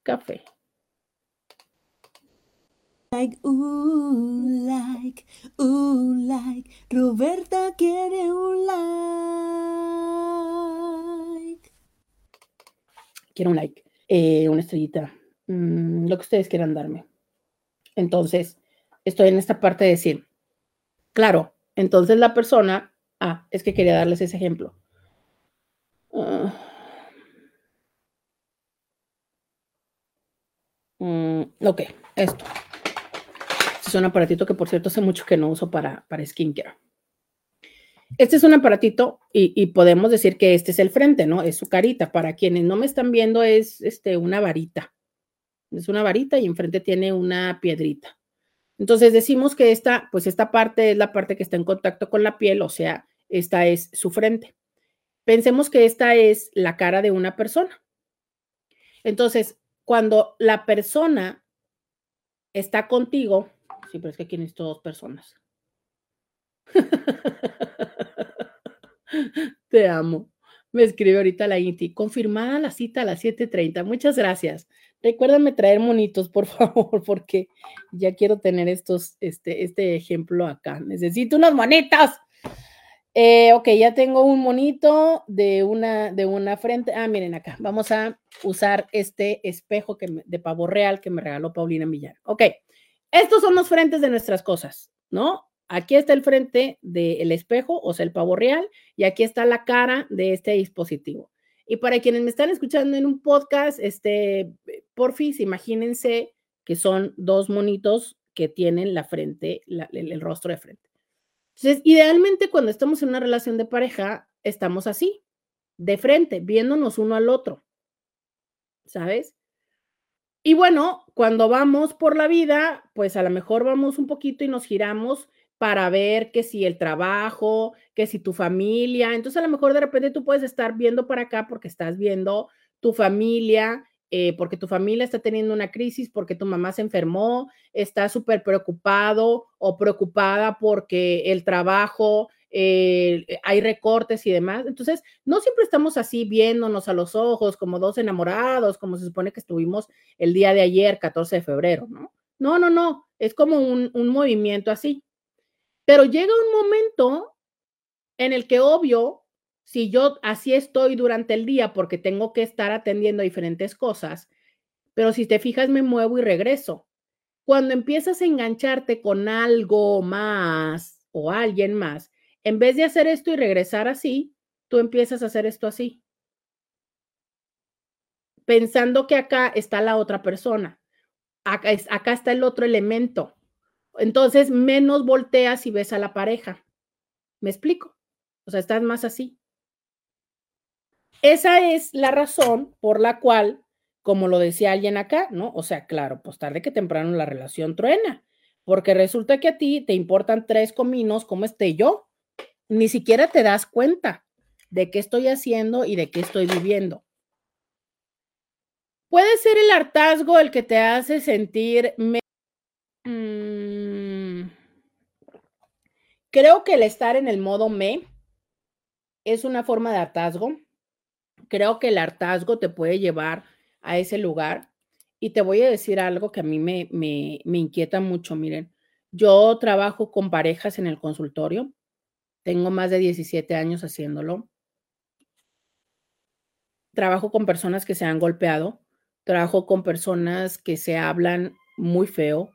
café like, uh, like, uh, like. Roberta quiere un like. Quiero un like, eh, una estrellita, mm, lo que ustedes quieran darme. Entonces, estoy en esta parte de decir, claro, entonces la persona, ah, es que quería darles ese ejemplo. Uh, ok, esto un aparatito que, por cierto, hace mucho que no uso para, para skincare. Este es un aparatito y, podemos decir que este es el frente, ¿no? Es su carita. Para quienes no me están viendo, es este, una varita. Es una varita y enfrente tiene una piedrita. Entonces decimos que esta, pues esta parte es la parte que está en contacto con la piel, o sea, esta es su frente. Pensemos que esta es la cara de una persona. Entonces, cuando la persona está contigo, Pero es que aquí necesito dos personas. [laughs] Te amo. Me escribe ahorita la Inti. Confirmada la cita a las 7:30. Muchas gracias. Recuérdame traer monitos, por [laughs] favor, porque ya quiero tener estos, este, este ejemplo acá. Necesito unos monitos. Eh, ok, ya tengo un monito de una, de una frente. Ah, miren acá. Vamos a usar este espejo que de pavo real que me regaló Paulina Millán. Ok. Estos son los frentes de nuestras cosas, ¿no? Aquí está el frente del espejo, o sea, el pavo real, y aquí está la cara de este dispositivo. Y para quienes me están escuchando en un podcast, este, porfis, imagínense que son dos monitos que tienen la frente, el, rostro de frente. Entonces, idealmente cuando estamos en una relación de pareja, estamos así, de frente, viéndonos uno al otro, ¿sabes? Y bueno, cuando vamos por la vida, pues a lo mejor vamos un poquito y nos giramos para ver que si el trabajo, que si tu familia, entonces a lo mejor de repente tú puedes estar viendo para acá porque estás viendo tu familia, eh, porque tu familia está teniendo una crisis, porque tu mamá se enfermó, está súper preocupado o preocupada porque el trabajo eh, eh, hay recortes y demás. Entonces, no siempre estamos así viéndonos a los ojos como dos enamorados, como se supone que estuvimos el día de ayer, 14 de febrero, ¿no? No, no, no, es como un, un movimiento así. Pero llega un momento en el que, obvio, si yo así estoy durante el día porque tengo que estar atendiendo diferentes cosas, pero si te fijas, me muevo y regreso. Cuando empiezas a engancharte con algo más o alguien más, en vez de hacer esto y regresar así, tú empiezas a hacer esto así. Pensando que acá está la otra persona. Acá, está el otro elemento. Entonces, menos volteas y ves a la pareja. ¿Me explico? O sea, estás más así. Esa es la razón por la cual, como lo decía alguien acá, ¿no? O sea, claro, pues tarde que temprano la relación truena, porque resulta que a ti te importan tres cominos como esté yo ni siquiera te das cuenta de qué estoy haciendo y de qué estoy viviendo. Puede ser el hartazgo el que te hace sentir... Mm, creo que el estar en el modo me es una forma de hartazgo. Creo que el hartazgo te puede llevar a ese lugar. Y te voy a decir algo que a mí me, me, me inquieta mucho. Miren, yo trabajo con parejas en el consultorio tengo más de 17 años haciéndolo. Trabajo con personas que se han golpeado. Trabajo con personas que se hablan muy feo.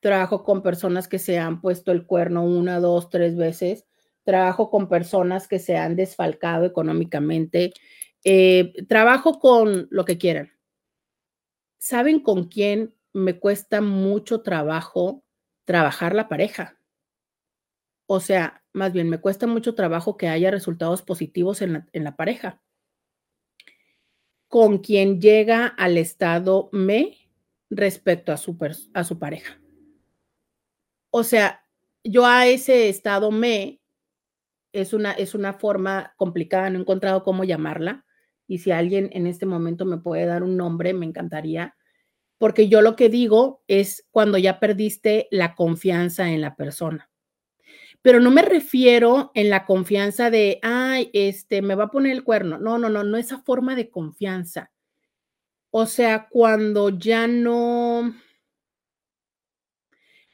Trabajo con personas que se han puesto el cuerno una, dos, tres veces. Trabajo con personas que se han desfalcado económicamente. Eh, trabajo con lo que quieran. ¿Saben con quién me cuesta mucho trabajo trabajar la pareja. O sea, más bien me cuesta mucho trabajo que haya resultados positivos en la, en la pareja. Con quien llega al estado me respecto a su, a su pareja. O sea, yo a ese estado me es una, es una forma complicada, no he encontrado cómo llamarla. Y si alguien en este momento me puede dar un nombre, me encantaría, porque yo lo que digo es cuando ya perdiste la confianza en la persona. Pero no me refiero en la confianza de, ay, este, me va a poner el cuerno. No, no, no, no esa forma de confianza. O sea, cuando ya no,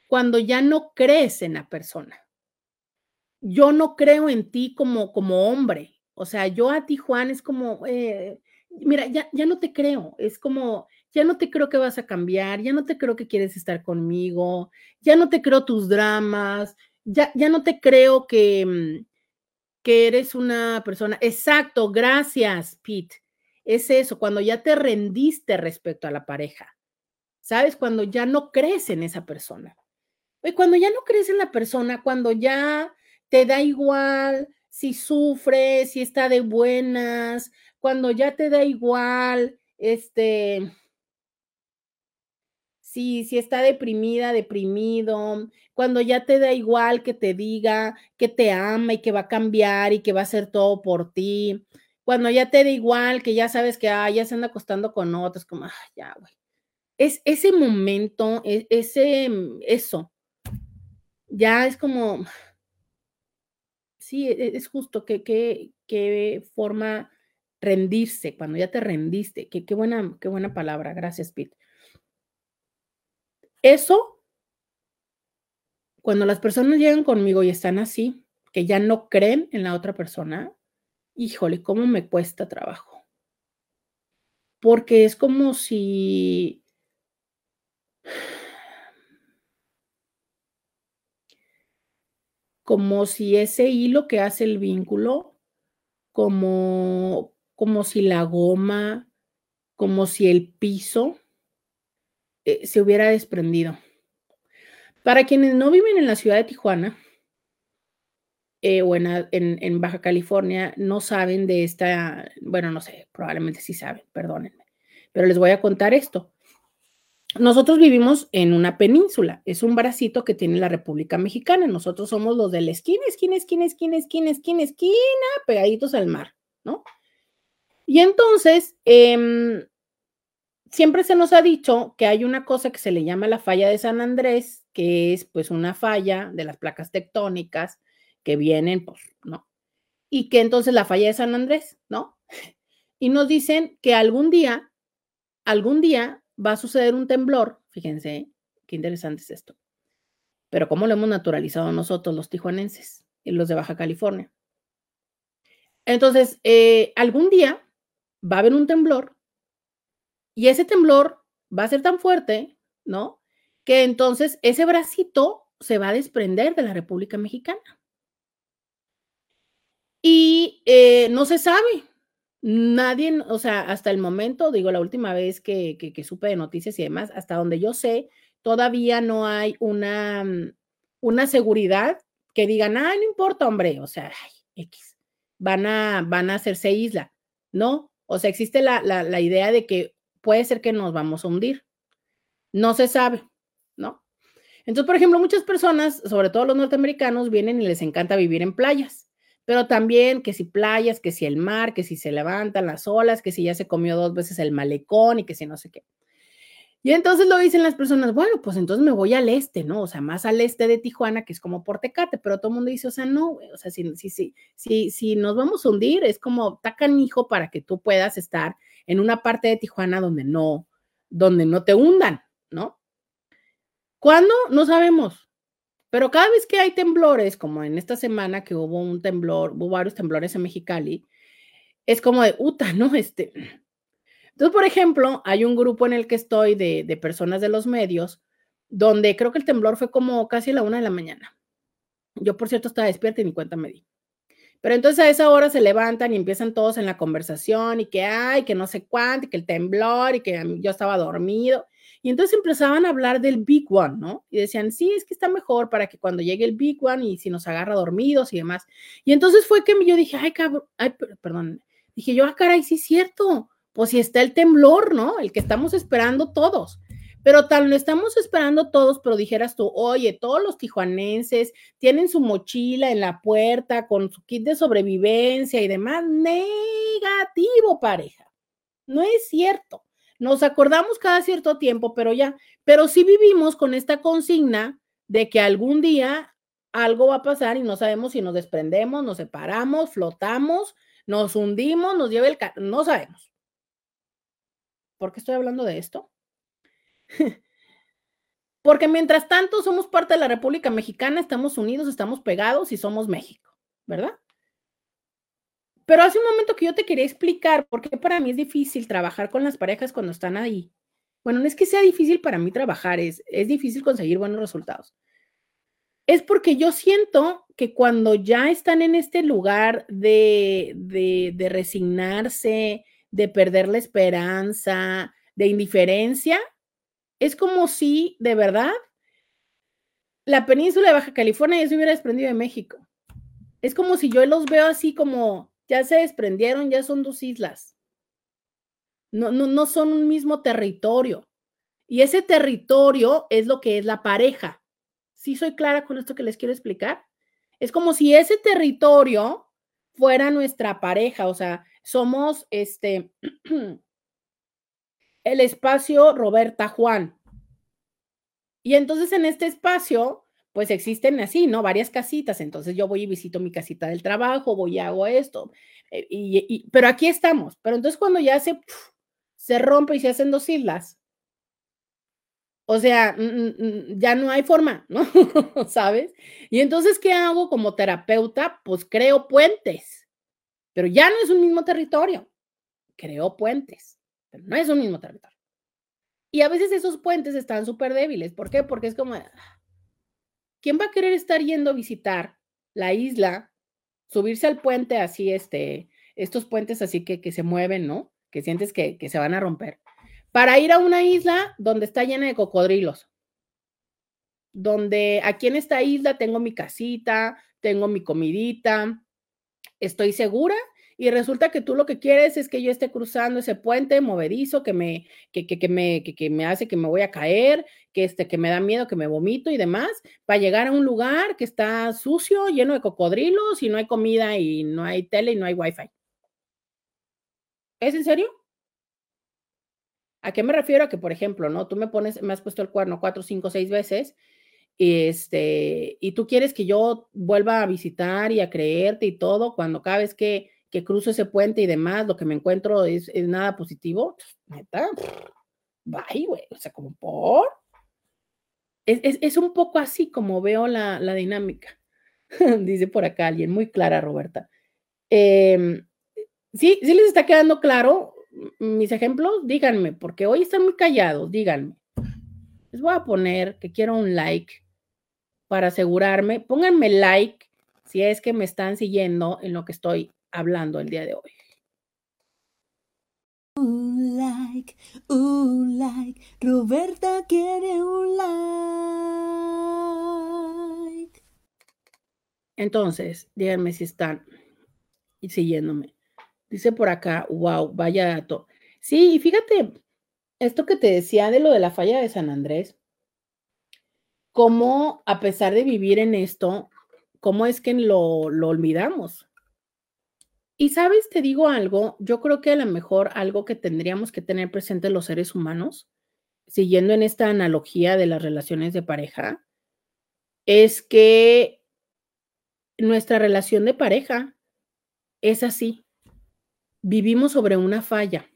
cuando ya no crees en la persona. Yo no creo en ti como, como hombre. O sea, yo a ti, Juan, es como, eh, mira, ya, ya no te creo. Es como, ya no te creo que vas a cambiar, ya no te creo que quieres estar conmigo, ya no te creo tus dramas, ya, ya no te creo que, mm, que eres una persona. Exacto, gracias, Pete. Es eso, cuando ya te rendiste respecto a la pareja. ¿Sabes? Cuando ya no crees en esa persona. Y cuando ya no crees en la persona, cuando ya te da igual si sufre, si está de buenas, cuando ya te da igual, este, si, si está deprimida, deprimido, cuando ya te da igual que te diga que te ama y que va a cambiar y que va a hacer todo por ti, cuando ya te da igual que ya sabes que ah, ya se anda acostando con otros, como, ah, ya, güey. Es ese momento, e, ese, mm, eso, ya es como, sí, e, es justo que, que, que forma rendirse, cuando ya te rendiste, qué, qué, buena, qué buena palabra, gracias, Pete. Eso, cuando las personas llegan conmigo y están así, que ya no creen en la otra persona, híjole, cómo me cuesta trabajo. Porque es como si... Como si ese hilo que hace el vínculo, como, como si la goma, como si el piso eh, se hubiera desprendido. Para quienes no viven en la ciudad de Tijuana eh, o en, Baja California, no saben de esta, bueno, no sé, probablemente sí saben, perdónenme, pero les voy a contar esto. Nosotros vivimos en una península, es un bracito que tiene la República Mexicana. Nosotros somos los de la esquina, esquina, esquina, esquina, esquina, esquina, esquina, pegaditos al mar, ¿no? Y entonces, eh, siempre se nos ha dicho que hay una cosa que se le llama la falla de San Andrés, que es pues una falla de las placas tectónicas que vienen, pues, ¿no? Y que entonces la falla de San Andrés, ¿no? [laughs] Y nos dicen que algún día, algún día va a suceder un temblor, fíjense, qué interesante es esto. Pero ¿cómo lo hemos naturalizado nosotros los tijuanenses y los de Baja California? Entonces, eh, algún día va a haber un temblor y ese temblor va a ser tan fuerte, ¿no? Que entonces ese bracito se va a desprender de la República Mexicana. Y eh, no se sabe. Nadie, o sea, hasta el momento, digo, la última vez que, supe de noticias y demás, hasta donde yo sé, todavía no hay una, mm, una seguridad que digan, ah, no importa, hombre, o sea, X, van a, van a hacerse isla. No, o sea, existe la, la idea de que puede ser que nos vamos a hundir. No se sabe, ¿no? Entonces, por ejemplo, muchas personas, sobre todo los norteamericanos, vienen y les encanta vivir en playas, pero también que si playas, que si el mar, que si se levantan las olas, que si ya se comió dos veces el malecón y que si no sé qué. Y entonces lo dicen las personas, bueno, pues entonces me voy al este, ¿no? O sea, más al este de Tijuana, que es como Portecate, pero todo el mundo dice, o sea, no, o sea, si, si, si, si, nos vamos a hundir, es como tacan hijo para que tú puedas estar en una parte de Tijuana donde no, donde no te hundan, ¿no? ¿Cuándo? No sabemos. Pero cada vez que hay temblores, como en esta semana que hubo un temblor, hubo varios temblores en Mexicali, es como de, uta, ¿no? Este. Entonces, por ejemplo, hay un grupo en el que estoy de, de personas de los medios, donde creo que el temblor fue como casi a la una de la mañana. Yo, por cierto, estaba despierta y ni cuenta me di. Pero entonces a esa hora se levantan y empiezan todos en la conversación y que hay, que no sé cuánto, y que el temblor y que yo estaba dormido. Y entonces empezaban a hablar del Big One, ¿no? Y decían, sí, es que está mejor para que cuando llegue el Big One y si nos agarra dormidos y demás. Y entonces fue que yo dije, ay, cabrón, ay, perdón, dije yo, ah, caray, sí es cierto, pues si está el temblor, ¿no? El que estamos esperando todos. Pero tal lo estamos esperando todos, pero dijeras tú, oye, todos los tijuanenses tienen su mochila en la puerta con su kit de sobrevivencia y demás. Negativo, pareja. No es cierto. Nos acordamos cada cierto tiempo, pero ya, pero sí vivimos con esta consigna de que algún día algo va a pasar y no sabemos si nos desprendemos, nos separamos, flotamos, nos hundimos, nos lleva el... No sabemos. ¿Por qué estoy hablando de esto? Porque mientras tanto somos parte de la República Mexicana, estamos unidos, estamos pegados y somos México, ¿verdad? Pero hace un momento que yo te quería explicar por qué para mí es difícil trabajar con las parejas cuando están ahí. Bueno, no es que sea difícil para mí trabajar, es, es difícil conseguir buenos resultados. Es porque yo siento que cuando ya están en este lugar de, de, de resignarse, de perder la esperanza, de indiferencia, es como si, de verdad, la península de Baja California ya se hubiera desprendido de México. Es como si yo los veo así como, ya se desprendieron, ya son dos islas. No, no, no son un mismo territorio. Y ese territorio es lo que es la pareja. ¿Sí soy clara con esto que les quiero explicar? Es como si ese territorio fuera nuestra pareja, o sea, somos este [clears throat] el espacio Roberta Juan. Y entonces en este espacio, pues existen así, ¿no? Varias casitas. Entonces yo voy y visito mi casita del trabajo, voy y hago esto. Eh, y, pero aquí estamos. Pero entonces cuando ya se, se rompe y se hacen dos islas, o sea, ya no hay forma, [laughs] ¿no? ¿Sabes? Y entonces, ¿qué hago como terapeuta? Pues creo puentes, pero ya no es un mismo territorio. Creo puentes no es un mismo territorio. Y a veces esos puentes están súper débiles. ¿Por qué? Porque es como, ¿quién va a querer estar yendo a visitar la isla, subirse al puente así, este, estos puentes así que, que se mueven, ¿no? Que sientes que, que se van a romper. Para ir a una isla donde está llena de cocodrilos. Donde aquí en esta isla tengo mi casita, tengo mi comidita, estoy segura y resulta que tú lo que quieres es que yo esté cruzando ese puente movedizo que me, que, que, que me, que, me hace que me voy a caer, que, este, que me da miedo, que me vomito y demás, para llegar a un lugar que está sucio, lleno de cocodrilos y no hay comida y no hay tele y no hay wifi. ¿Es en serio? ¿A qué me refiero? A que, por ejemplo, ¿no? Tú me pones, me has puesto el cuerno cuatro, cinco, seis veces este, y tú quieres que yo vuelva a visitar y a creerte y todo, cuando cada vez que que cruzo ese puente y demás, lo que me encuentro es, nada positivo, neta, bye, güey, o sea, como por. Es, un poco así como veo la, dinámica, [laughs] dice por acá alguien, muy clara, Roberta. Em, sí, sí les está quedando claro mis ejemplos, díganme, porque hoy están muy callados, díganme. Les voy a poner que quiero un like para asegurarme. Pónganme like si es que me están siguiendo en lo que estoy hablando el día de hoy. Un like, un like, Roberta quiere un like. Entonces, díganme si están siguiéndome. Dice por acá, wow, vaya dato. Sí, y fíjate, esto que te decía de lo de la falla de San Andrés, cómo a pesar de vivir en esto, cómo es que lo, lo olvidamos. Y sabes, te digo algo, yo creo que a lo mejor algo que tendríamos que tener presente los seres humanos, siguiendo en esta analogía de las relaciones de pareja, es que nuestra relación de pareja es así. Vivimos sobre una falla.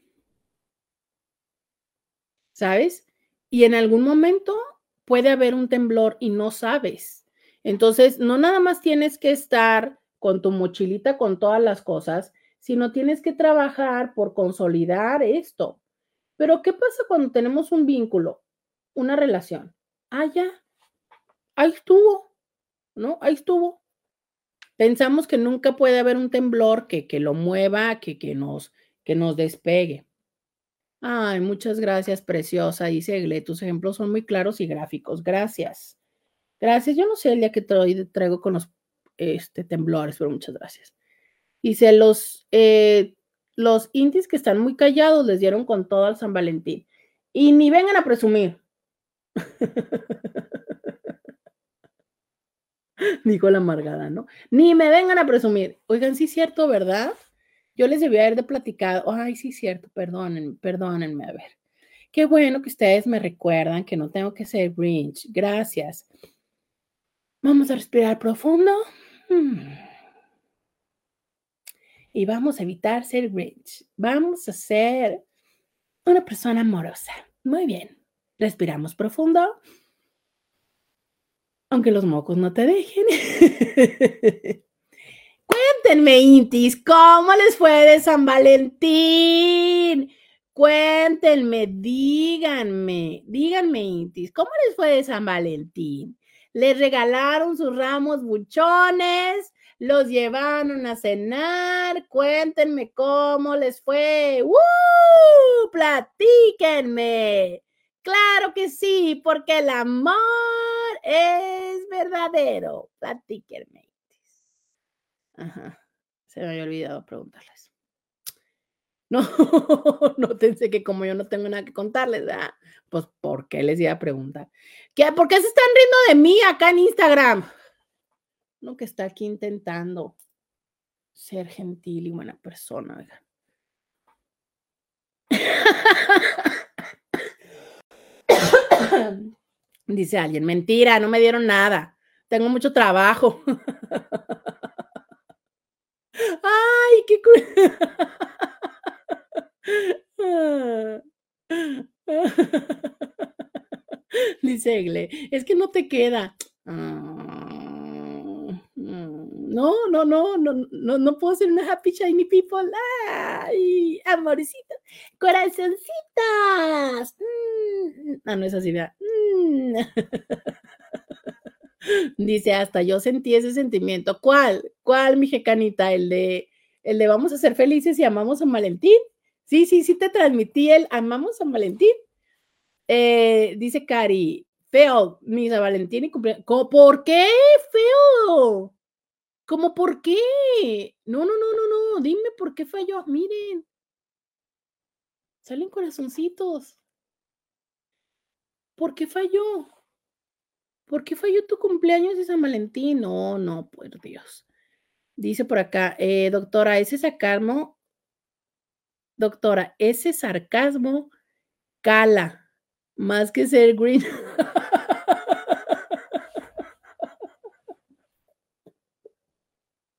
¿Sabes? Y en algún momento puede haber un temblor y no sabes. Entonces, no nada más tienes que estar con tu mochilita con todas las cosas, sino tienes que trabajar por consolidar esto. Pero ¿qué pasa cuando tenemos un vínculo, una relación? Ah, ya, ahí estuvo, ¿no? Ahí estuvo. Pensamos que nunca puede haber un temblor que, que lo mueva, que, que, nos, que nos despegue. Ay, muchas gracias, preciosa. Dice Gle, tus ejemplos son muy claros y gráficos. Gracias. Gracias. Yo no sé el día que traigo con los este, temblores, pero muchas gracias. Dice, los, eh, los intis que están muy callados les dieron con todo al San Valentín. Y ni vengan a presumir. [laughs] Dijo la amargada, ¿no? Ni me vengan a presumir. Oigan, sí es cierto, ¿verdad? Yo les debía haber de platicado. Ay, sí cierto, perdónenme, perdónenme, a ver. Qué bueno que ustedes me recuerdan que no tengo que ser Grinch. Gracias. Vamos a respirar profundo. Hmm. Y vamos a evitar ser Grinch. Vamos a ser una persona amorosa. Muy bien. Respiramos profundo aunque los mocos no te dejen. [laughs] Cuéntenme, Intis, ¿cómo les fue de San Valentín? Cuéntenme, díganme, díganme, Intis, ¿cómo les fue de San Valentín? ¿Les regalaron sus ramos buchones? ¿Los llevaron a cenar? Cuéntenme cómo les fue. ¡Uh! Platíquenme. Claro que sí, porque el amor es verdadero. Platíquenme. Ajá. Se me había olvidado preguntarles. [laughs] No, pensé que como yo no tengo nada que contarles, ¿verdad? Pues, ¿por qué les iba a preguntar? ¿Qué, ¿Por qué se están riendo de mí acá en Instagram? No, que está aquí intentando ser gentil y buena persona, ¿verdad? [coughs] Dice alguien, mentira, no me dieron nada. Tengo mucho trabajo. [laughs] Ay, qué [laughs] [laughs] Dice Egle, es que no te queda. Ah, no, no, no, no, no, no puedo ser una happy shiny people. Ay, amorcito, corazoncitas. Mm, ah, no es así, vea. Mm. [laughs] Dice, hasta yo sentí ese sentimiento. ¿Cuál? ¿Cuál, mi jecanita? El de, el de vamos a ser felices y amamos a Valentín. Sí, sí, sí te transmití el amamos a Valentín. Eh, dice Cari, feo, mi San Valentín y cumpleaños. ¿Por qué feo? ¿Cómo por qué? No, no, no, no, no. Dime por qué falló. Miren. Salen corazoncitos. ¿Por qué falló? ¿Por qué falló tu cumpleaños de San Valentín? No, no, por Dios. Dice por acá, eh, doctora, ese sarcasmo, doctora, ese sarcasmo cala, más que ser green. [laughs]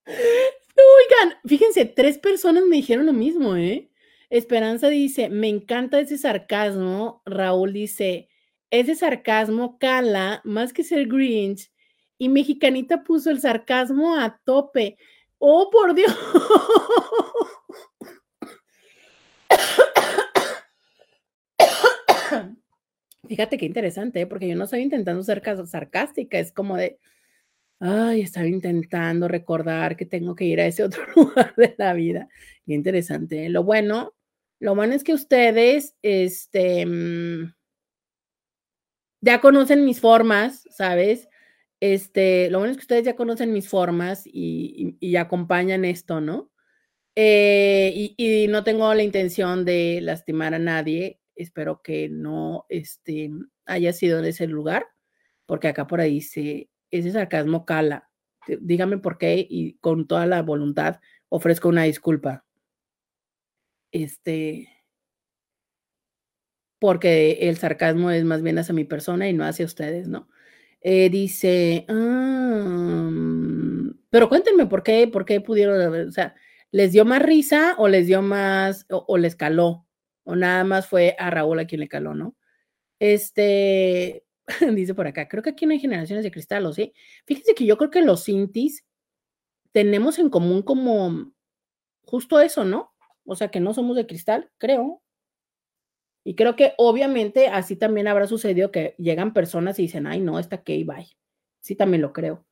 Oigan, fíjense, tres personas me dijeron lo mismo, ¿eh? Esperanza dice, me encanta ese sarcasmo. Raúl dice, ese sarcasmo cala más que ser Grinch. Y Mexicanita puso el sarcasmo a tope. ¡Oh, por Dios! [laughs] Fíjate qué interesante, ¿eh? porque yo no estaba intentando ser sarcástica, es como de, ay, estaba intentando recordar que tengo que ir a ese [laughs] otro lugar de la vida. Qué interesante. ¿eh? Lo bueno, lo bueno es que ustedes, este, mm, ya conocen mis formas, ¿sabes? Este, lo bueno es que ustedes ya conocen mis formas y, acompañan esto, ¿no? Eh, y, no tengo la intención de lastimar a nadie. Espero que no este, haya sido en ese lugar, porque acá por ahí dice, ese sarcasmo cala. Dígame por qué y con toda la voluntad ofrezco una disculpa. Este, porque el sarcasmo es más bien hacia mi persona y no hacia ustedes, ¿no? Eh, dice, ah, pero cuéntenme por qué, por qué pudieron, o sea, ¿les dio más risa o les dio más, o, les caló? O nada más fue a Raúl a quien le caló, ¿no? Este, [laughs] dice por acá, creo que aquí no hay generaciones de cristal, ¿o sí? Fíjense que yo creo que los Cintis tenemos en común como justo eso, ¿no? O sea, que no somos de cristal, creo. Y creo que obviamente así también habrá sucedido que llegan personas y dicen, ay, no, está que bye. Sí, también lo creo.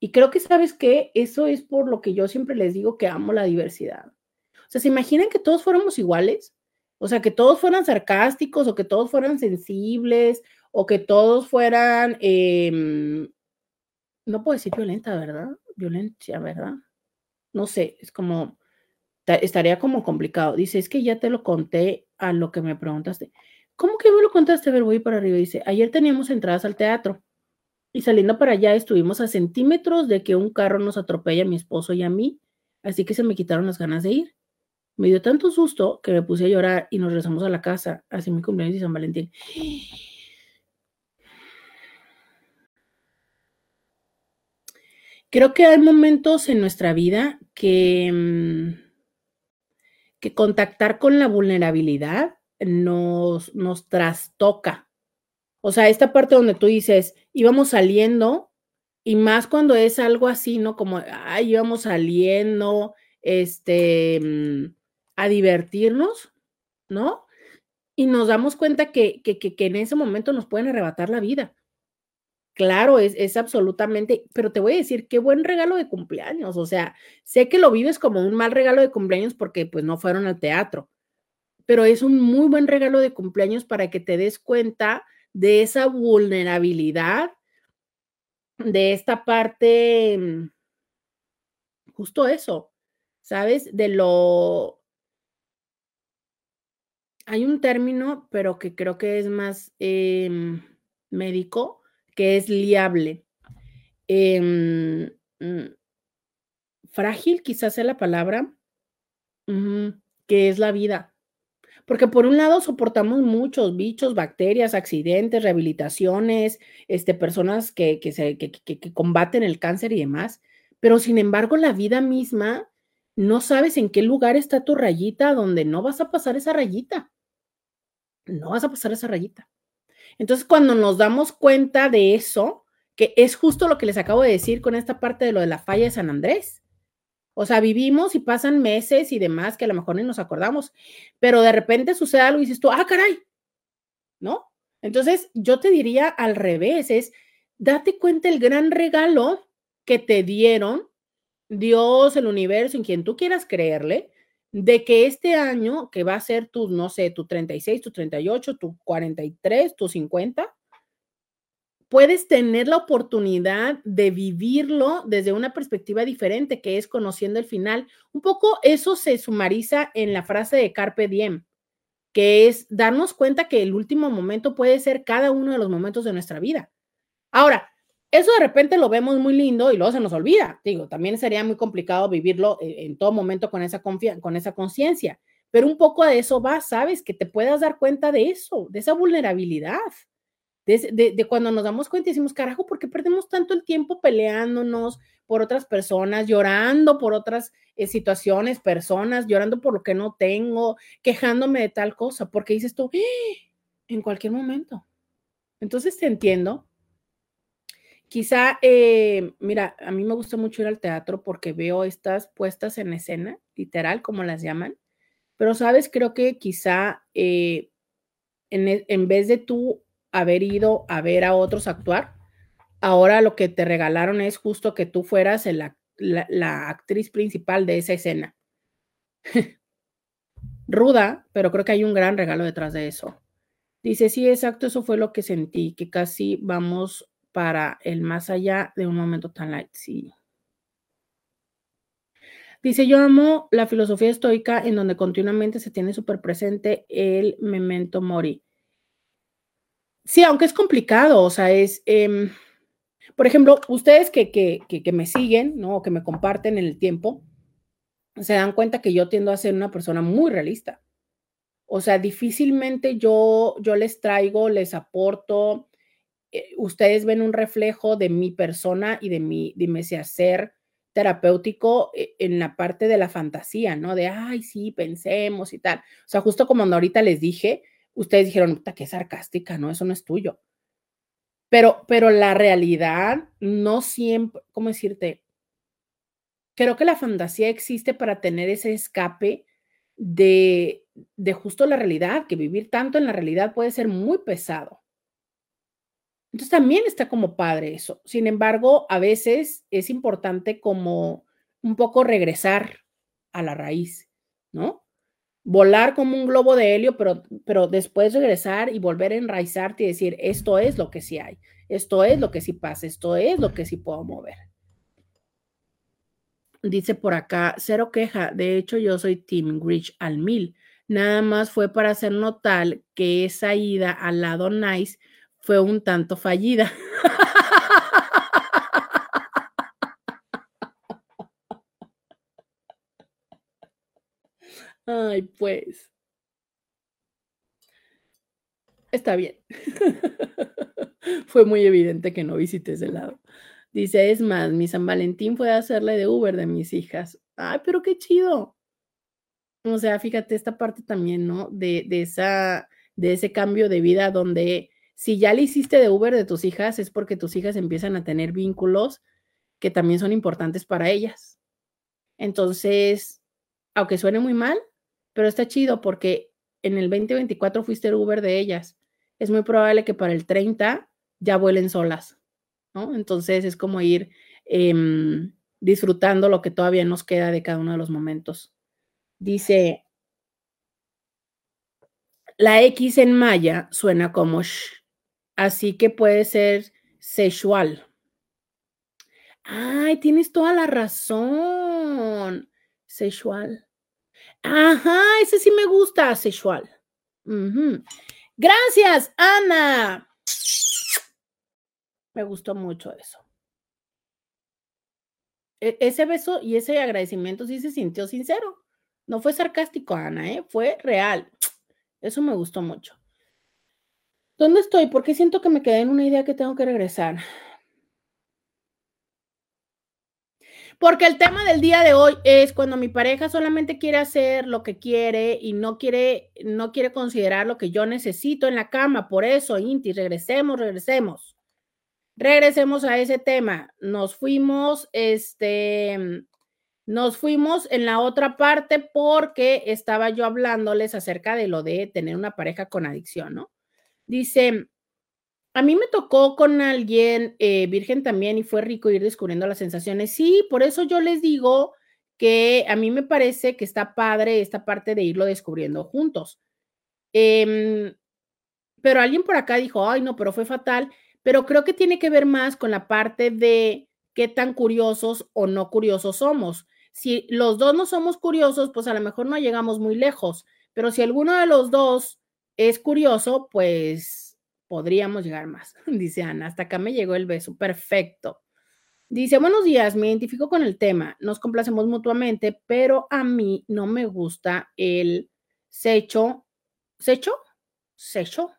Y creo que, ¿sabes qué? Eso es por lo que yo siempre les digo que amo la diversidad. O sea, ¿se imaginan que todos fuéramos iguales? O sea, que todos fueran sarcásticos o que todos fueran sensibles o que todos fueran, em, no puedo decir violenta, ¿verdad? Violencia, ¿verdad? No sé, es como, estaría como complicado. Dice, es que ya te lo conté a lo que me preguntaste. ¿Cómo que me lo contaste? A ver, voy para arriba. Dice, ayer teníamos entradas al teatro y saliendo para allá estuvimos a centímetros de que un carro nos atropella a mi esposo y a mí, así que se me quitaron las ganas de ir. Me dio tanto susto que me puse a llorar y nos regresamos a la casa, así mi cumpleaños y San Valentín. Creo que hay momentos en nuestra vida que, mm, que contactar con la vulnerabilidad nos, nos trastoca. O sea, esta parte donde tú dices, íbamos saliendo, y más cuando es algo así, ¿no? Como, ay, íbamos saliendo, este, mm, a divertirnos, ¿no? Y nos damos cuenta que, que, que, en ese momento nos pueden arrebatar la vida. Claro, es, es, absolutamente, pero te voy a decir, qué buen regalo de cumpleaños. O sea, sé que lo vives como un mal regalo de cumpleaños porque pues no fueron al teatro, pero es un muy buen regalo de cumpleaños para que te des cuenta de esa vulnerabilidad, de esta parte, mm, justo eso, ¿sabes? De lo... Hay un término, pero que creo que es más em, médico, que es liable. Em, mm, frágil, quizás sea la palabra, que es la vida. Porque por un lado soportamos muchos bichos, bacterias, accidentes, rehabilitaciones, este, personas que, que, se, que, que combaten el cáncer y demás, pero sin embargo la vida misma, no sabes en qué lugar está tu rayita donde no vas a pasar esa rayita. No vas a pasar esa rayita. Entonces, cuando nos damos cuenta de eso, que es justo lo que les acabo de decir con esta parte de lo de la falla de San Andrés, o sea, vivimos y pasan meses y demás que a lo mejor ni nos acordamos, pero de repente sucede algo y dices tú, ah, caray, ¿no? Entonces, yo te diría al revés, es date cuenta el gran regalo que te dieron Dios, el universo, en quien tú quieras creerle, de que este año, que va a ser tu, no sé, tu 36, tu 38, tu 43, tu 50, puedes tener la oportunidad de vivirlo desde una perspectiva diferente, que es conociendo el final. Un poco eso se sumariza en la frase de Carpe Diem, que es darnos cuenta que el último momento puede ser cada uno de los momentos de nuestra vida. Ahora, eso de repente lo vemos muy lindo y luego se nos olvida. Digo, también sería muy complicado vivirlo eh, en todo momento con esa con esa conciencia, pero un poco de eso va, ¿sabes? Que te puedas dar cuenta de eso, de esa vulnerabilidad de, cuando nos damos cuenta y decimos, carajo, ¿por qué perdemos tanto el tiempo peleándonos por otras personas, llorando por otras eh, situaciones, personas, llorando por lo que no tengo, quejándome de tal cosa? Porque dices tú, ¡Ah! en cualquier momento. Entonces te entiendo. Quizá, eh, mira, a mí me gusta mucho ir al teatro porque veo estas puestas en escena, literal, como las llaman, pero sabes, creo que quizá eh, en, e, en vez de tú haber ido a ver a otros actuar. Ahora lo que te regalaron es justo que tú fueras la, actriz principal de esa escena. [laughs] Ruda, pero creo que hay un gran regalo detrás de eso. Dice, sí, exacto, eso fue lo que sentí, que casi vamos para el más allá de un momento tan light. Sí. Dice, yo amo la filosofía estoica en donde continuamente se tiene súper presente el memento mori. Sí, aunque es complicado, o sea, es, em, por ejemplo, ustedes que, que, que, me siguen, ¿no? O que me comparten en el tiempo, se dan cuenta que yo tiendo a ser una persona muy realista. O sea, difícilmente yo, yo les traigo, les aporto, eh, ustedes ven un reflejo de mi persona y de mi, de mi hacer terapéutico eh, en la parte de la fantasía, ¿no? De, ay, sí, pensemos y tal. O sea, justo como ahorita les dije, ustedes dijeron, puta, qué sarcástica, ¿no? Eso no es tuyo. Pero, pero la realidad no siempre, ¿cómo decirte? Creo que la fantasía existe para tener ese escape de, de justo la realidad, que vivir tanto en la realidad puede ser muy pesado. Entonces también está como padre eso. Sin embargo, a veces es importante como un poco regresar a la raíz, ¿no? volar como un globo de helio, pero, pero después regresar y volver a enraizarte y decir, esto es lo que sí hay, esto es lo que sí pasa, esto es lo que sí puedo mover. Dice por acá, cero queja, de hecho yo soy Team Rich al mil, nada más fue para hacer notar que esa ida al lado nice fue un tanto fallida. Ay, pues. Está bien. fue muy evidente que no visité ese lado. Dice, es más, mi San Valentín fue a hacerle de Uber de mis hijas. Ay, pero qué chido. O sea, fíjate esta parte también, ¿no? De, de, esa, de ese cambio de vida donde si ya le hiciste de Uber de tus hijas es porque tus hijas empiezan a tener vínculos que también son importantes para ellas. Entonces, aunque suene muy mal, pero está chido porque en el 2024 fuiste Uber de ellas. Es muy probable que para el 30 ya vuelen solas, ¿no? Entonces es como ir eh, disfrutando lo que todavía nos queda de cada uno de los momentos. Dice, la X en maya suena como así que puede ser sexual. Ay, tienes toda la razón. Sexual. Ajá, ese sí me gusta, sexual. Gracias, Ana. Me gustó mucho eso. E ese beso y ese agradecimiento sí se sintió sincero. No fue sarcástico, Ana, ¿eh? fue real. Eso me gustó mucho. ¿Dónde estoy? Porque siento que me quedé en una idea que tengo que regresar. Porque el tema del día de hoy es cuando mi pareja solamente quiere hacer lo que quiere y no quiere, no quiere considerar lo que yo necesito en la cama. Por eso, Inti, regresemos, regresemos. Regresemos a ese tema. Nos fuimos, este, nos fuimos en la otra parte porque estaba yo hablándoles acerca de lo de tener una pareja con adicción, ¿no? Dice, a mí me tocó con alguien eh, virgen también y fue rico ir descubriendo las sensaciones. Sí, por eso yo les digo que a mí me parece que está padre esta parte de irlo descubriendo juntos. Eh, pero alguien por acá dijo, ay, no, pero fue fatal. Pero creo que tiene que ver más con la parte de qué tan curiosos o no curiosos somos si los dos no somos curiosos, pues a lo mejor no llegamos muy lejos, pero si alguno de los dos es curioso, pues podríamos llegar más, [laughs] dice Ana. Hasta acá me llegó el beso, perfecto. Dice, buenos días, me identifico con el tema, nos complacemos mutuamente, pero a mí no me gusta el secho, ¿secho? ¿Secho?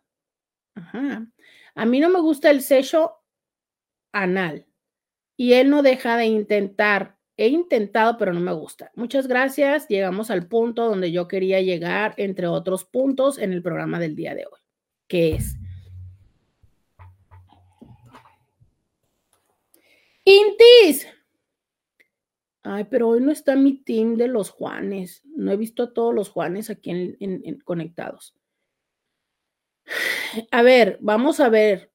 Ajá. A mí no me gusta el secho anal y él no deja de intentar He intentado, pero no me gusta. Muchas gracias. Llegamos al punto donde yo quería llegar, entre otros puntos, en el programa del día de hoy, que es... Intis. Ay, pero hoy no está mi team de los Juanes. No he visto a todos los Juanes aquí conectados. A ver, vamos a ver.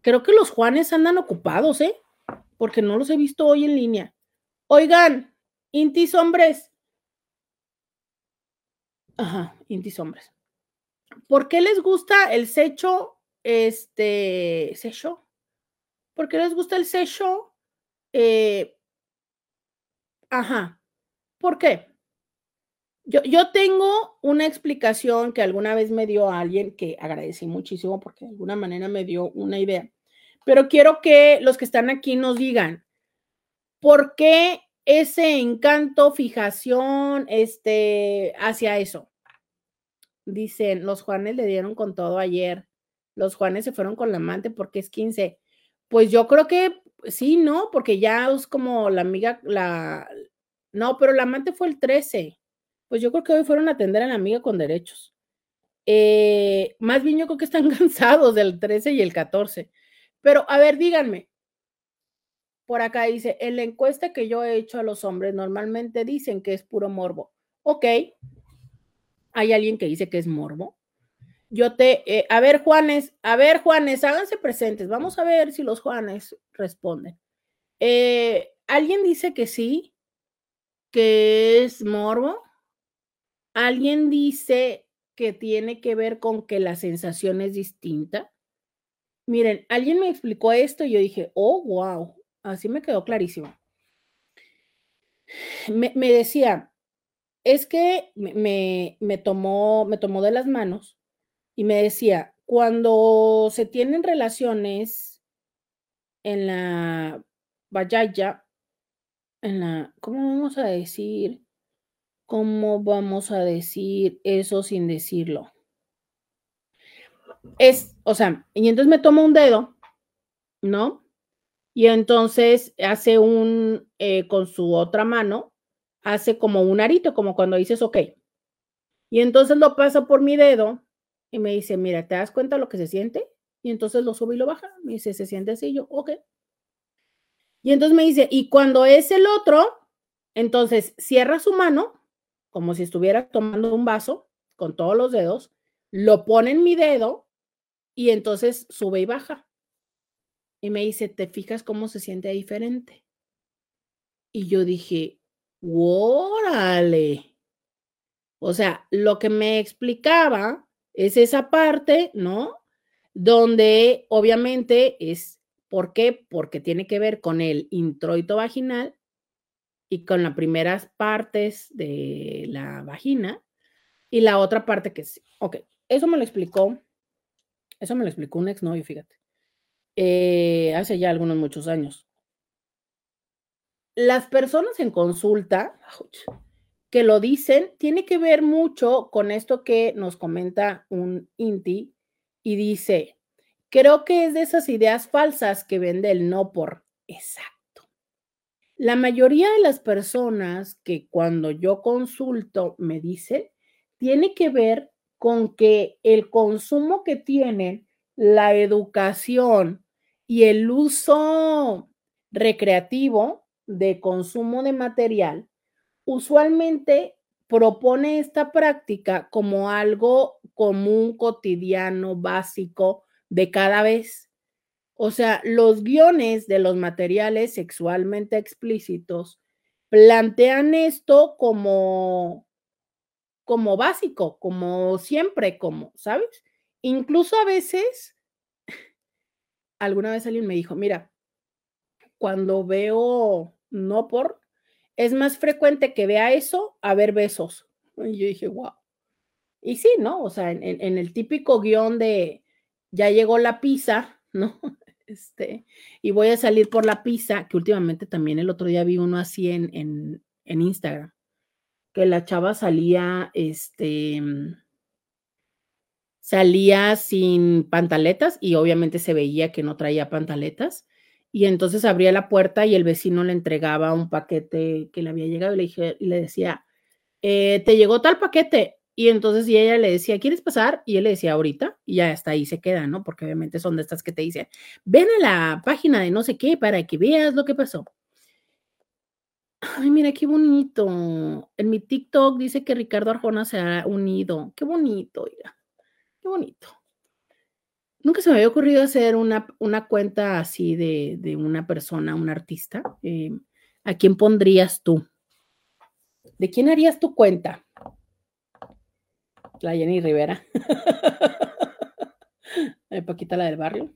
Creo que los Juanes andan ocupados, ¿eh? Porque no los he visto hoy en línea. Oigan, intis hombres. Ajá, intis hombres. ¿Por qué les gusta el secho? Este, ¿secho? ¿Por qué les gusta el secho? Eh, ajá. ¿Por qué? Yo, yo, tengo una explicación que alguna vez me dio alguien que agradecí muchísimo porque de alguna manera me dio una idea. Pero quiero que los que están aquí nos digan, ¿por qué ese encanto, fijación, este, hacia eso? Dicen, los Juanes le dieron con todo ayer. Los Juanes se fueron con la amante porque es 15. Pues yo creo que sí, ¿no? Porque ya es como la amiga, la... No, pero la amante fue el 13. Pues yo creo que hoy fueron a atender a la amiga con derechos. Eh, más bien yo creo que están [laughs] cansados del 13 y el 14. Pero a ver, díganme, por acá dice, en la encuesta que yo he hecho a los hombres normalmente dicen que es puro morbo. Ok, hay alguien que dice que es morbo. Yo te, eh, a ver Juanes, a ver Juanes, háganse presentes. Vamos a ver si los Juanes responden. Eh, ¿Alguien dice que sí? ¿Que es morbo? alguien dice que tiene que ver con que la sensación es distinta. Miren, alguien me explicó esto y yo dije, oh, wow, así me quedó clarísimo. Me, me decía, es que me, me, tomó, me tomó de las manos y me decía, cuando se tienen relaciones en la vayaya, en la, ¿cómo vamos a decir? ¿Cómo vamos a decir eso sin decirlo? Es, o sea, y entonces me toma un dedo, ¿no? Y entonces hace un, eh, con su otra mano, hace como un arito, como cuando dices, ok. Y entonces lo pasa por mi dedo y me dice, mira, ¿te das cuenta lo que se siente? Y entonces lo sube y lo baja. Me dice, se siente así, yo, ok. Y entonces me dice, y cuando es el otro, entonces cierra su mano como si estuviera tomando un vaso con todos los dedos, lo pone en mi dedo y entonces sube y baja. Y me dice, ¿te fijas cómo se siente diferente? Y yo dije, órale. O sea, lo que me explicaba es esa parte, ¿no? Donde obviamente es, ¿por qué? Porque tiene que ver con el introito vaginal y con las primeras partes de la vagina y la otra parte que es, ok, eso me lo explicó, eso me lo explicó un exnovio, fíjate, eh, hace ya algunos muchos años. Las personas en consulta que lo dicen tiene que ver mucho con esto que nos comenta un INTI y dice, creo que es de esas ideas falsas que vende el no por exacto la mayoría de las personas que cuando yo consulto me dicen, tiene que ver con que el consumo que tienen, la educación y el uso recreativo de consumo de material, usualmente propone esta práctica como algo común, cotidiano, básico de cada vez. O sea, los guiones de los materiales sexualmente explícitos plantean esto como, como básico, como siempre, como, ¿sabes? Incluso a veces, alguna vez alguien me dijo, mira, cuando veo no por, es más frecuente que vea eso a ver besos. Y yo dije, wow. Y sí, ¿no? O sea, en, en el típico guion de ya llegó la pizza, [laughs] ¿no? Este, y voy a salir por la pizza, que últimamente también el otro día vi uno así en, en, en Instagram, que la chava salía, este, salía sin pantaletas y obviamente se veía que no traía pantaletas. Y entonces abría la puerta y el vecino le entregaba un paquete que le había llegado y le, dije, y le decía, eh, te llegó tal paquete. Y entonces y ella le decía, ¿quieres pasar? Y él le decía, ahorita, y ya hasta ahí se queda, ¿no? Porque obviamente son de estas que te dicen, ven a la página de no sé qué para que veas lo que pasó. Ay, mira, qué bonito. En mi TikTok dice que Ricardo Arjona se ha unido. Qué bonito, mira. Qué bonito. Nunca se me había ocurrido hacer una, una cuenta así de, de, una persona, un artista. Eh, ¿A quién pondrías tú? ¿De quién harías tu cuenta? la Jenny Rivera. [laughs] Paquita la del barrio.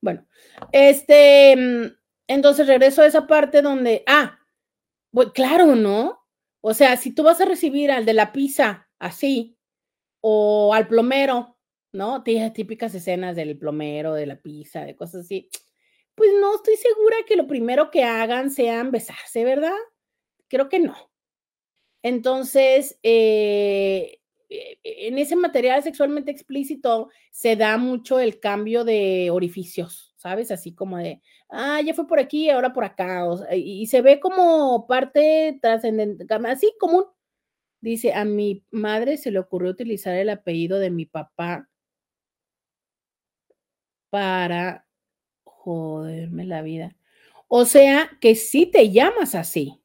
Bueno, este, mm, entonces regreso a esa parte donde, ah, claro, ¿no? O sea, si tú vas a recibir al de la pizza así, o al plomero, ¿no? Típicas escenas del plomero, de la pizza, de cosas así. Pues no estoy segura que lo primero que hagan sean besarse, ¿verdad? Creo que no. Entonces, eh, eh, en ese material sexualmente explícito se da mucho el cambio de orificios, ¿sabes? Así como de, ah, ya fue por aquí, ahora por acá, y, se ve como parte trascendente, así común. Dice, a mi madre se le ocurrió utilizar el apellido de mi papá para joderme la vida. O sea, que sí te llamas así.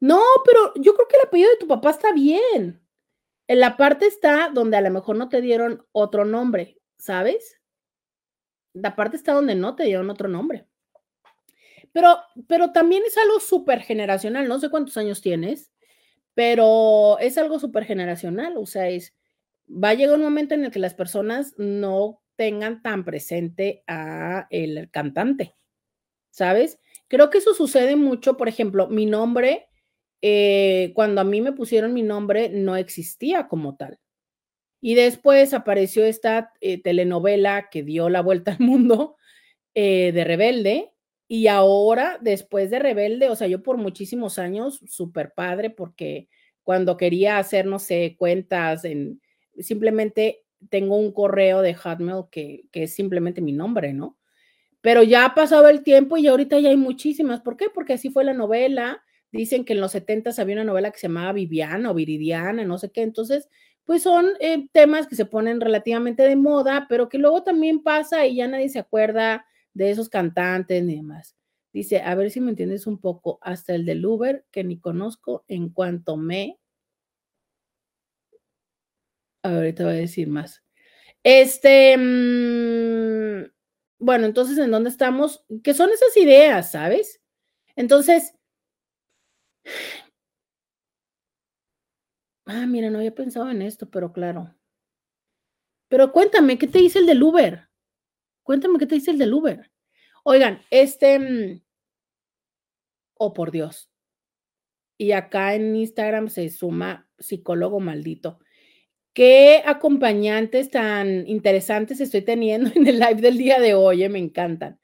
No, pero yo creo que el apellido de tu papá está bien. En la parte está donde a lo mejor no te dieron otro nombre, ¿sabes? La parte está donde no te dieron otro nombre. Pero, pero también es algo súper generacional. No sé cuántos años tienes, pero es algo súper generacional, o sea, es, va a llegar un momento en el que las personas no tengan tan presente a el cantante, ¿sabes? Creo que eso sucede mucho, por ejemplo, mi nombre, eh, cuando a mí me pusieron mi nombre, no existía como tal. Y después apareció esta eh, telenovela que dio la vuelta al mundo eh, de Rebelde. Y ahora, después de Rebelde, o sea, yo por muchísimos años, súper padre, porque cuando quería hacer, no sé, cuentas en, simplemente tengo un correo de Hotmail que, que es simplemente mi nombre, ¿no? Pero ya ha pasado el tiempo y ahorita ya hay muchísimas. ¿Por qué? Porque así fue la novela. Dicen que en los 70 había una novela que se llamaba Viviana o Viridiana, no sé qué. Entonces, pues son eh, temas que se ponen relativamente de moda, pero que luego también pasa y ya nadie se acuerda de esos cantantes ni demás. Dice, a ver si me entiendes un poco, hasta el del Uber, que ni conozco, en cuanto me... Ahorita voy a decir más. Este, mm, bueno, entonces, ¿en dónde estamos? ¿Qué son esas ideas, sabes? Entonces, ah, mira, no había pensado en esto, pero claro. Pero cuéntame, ¿qué te dice el del Uber? Cuéntame, ¿qué te dice el del Uber? Oigan, este, mm, oh por Dios. Y acá en Instagram se suma psicólogo maldito. Qué acompañantes tan interesantes estoy teniendo en el live del día de hoy, eh, me encantan.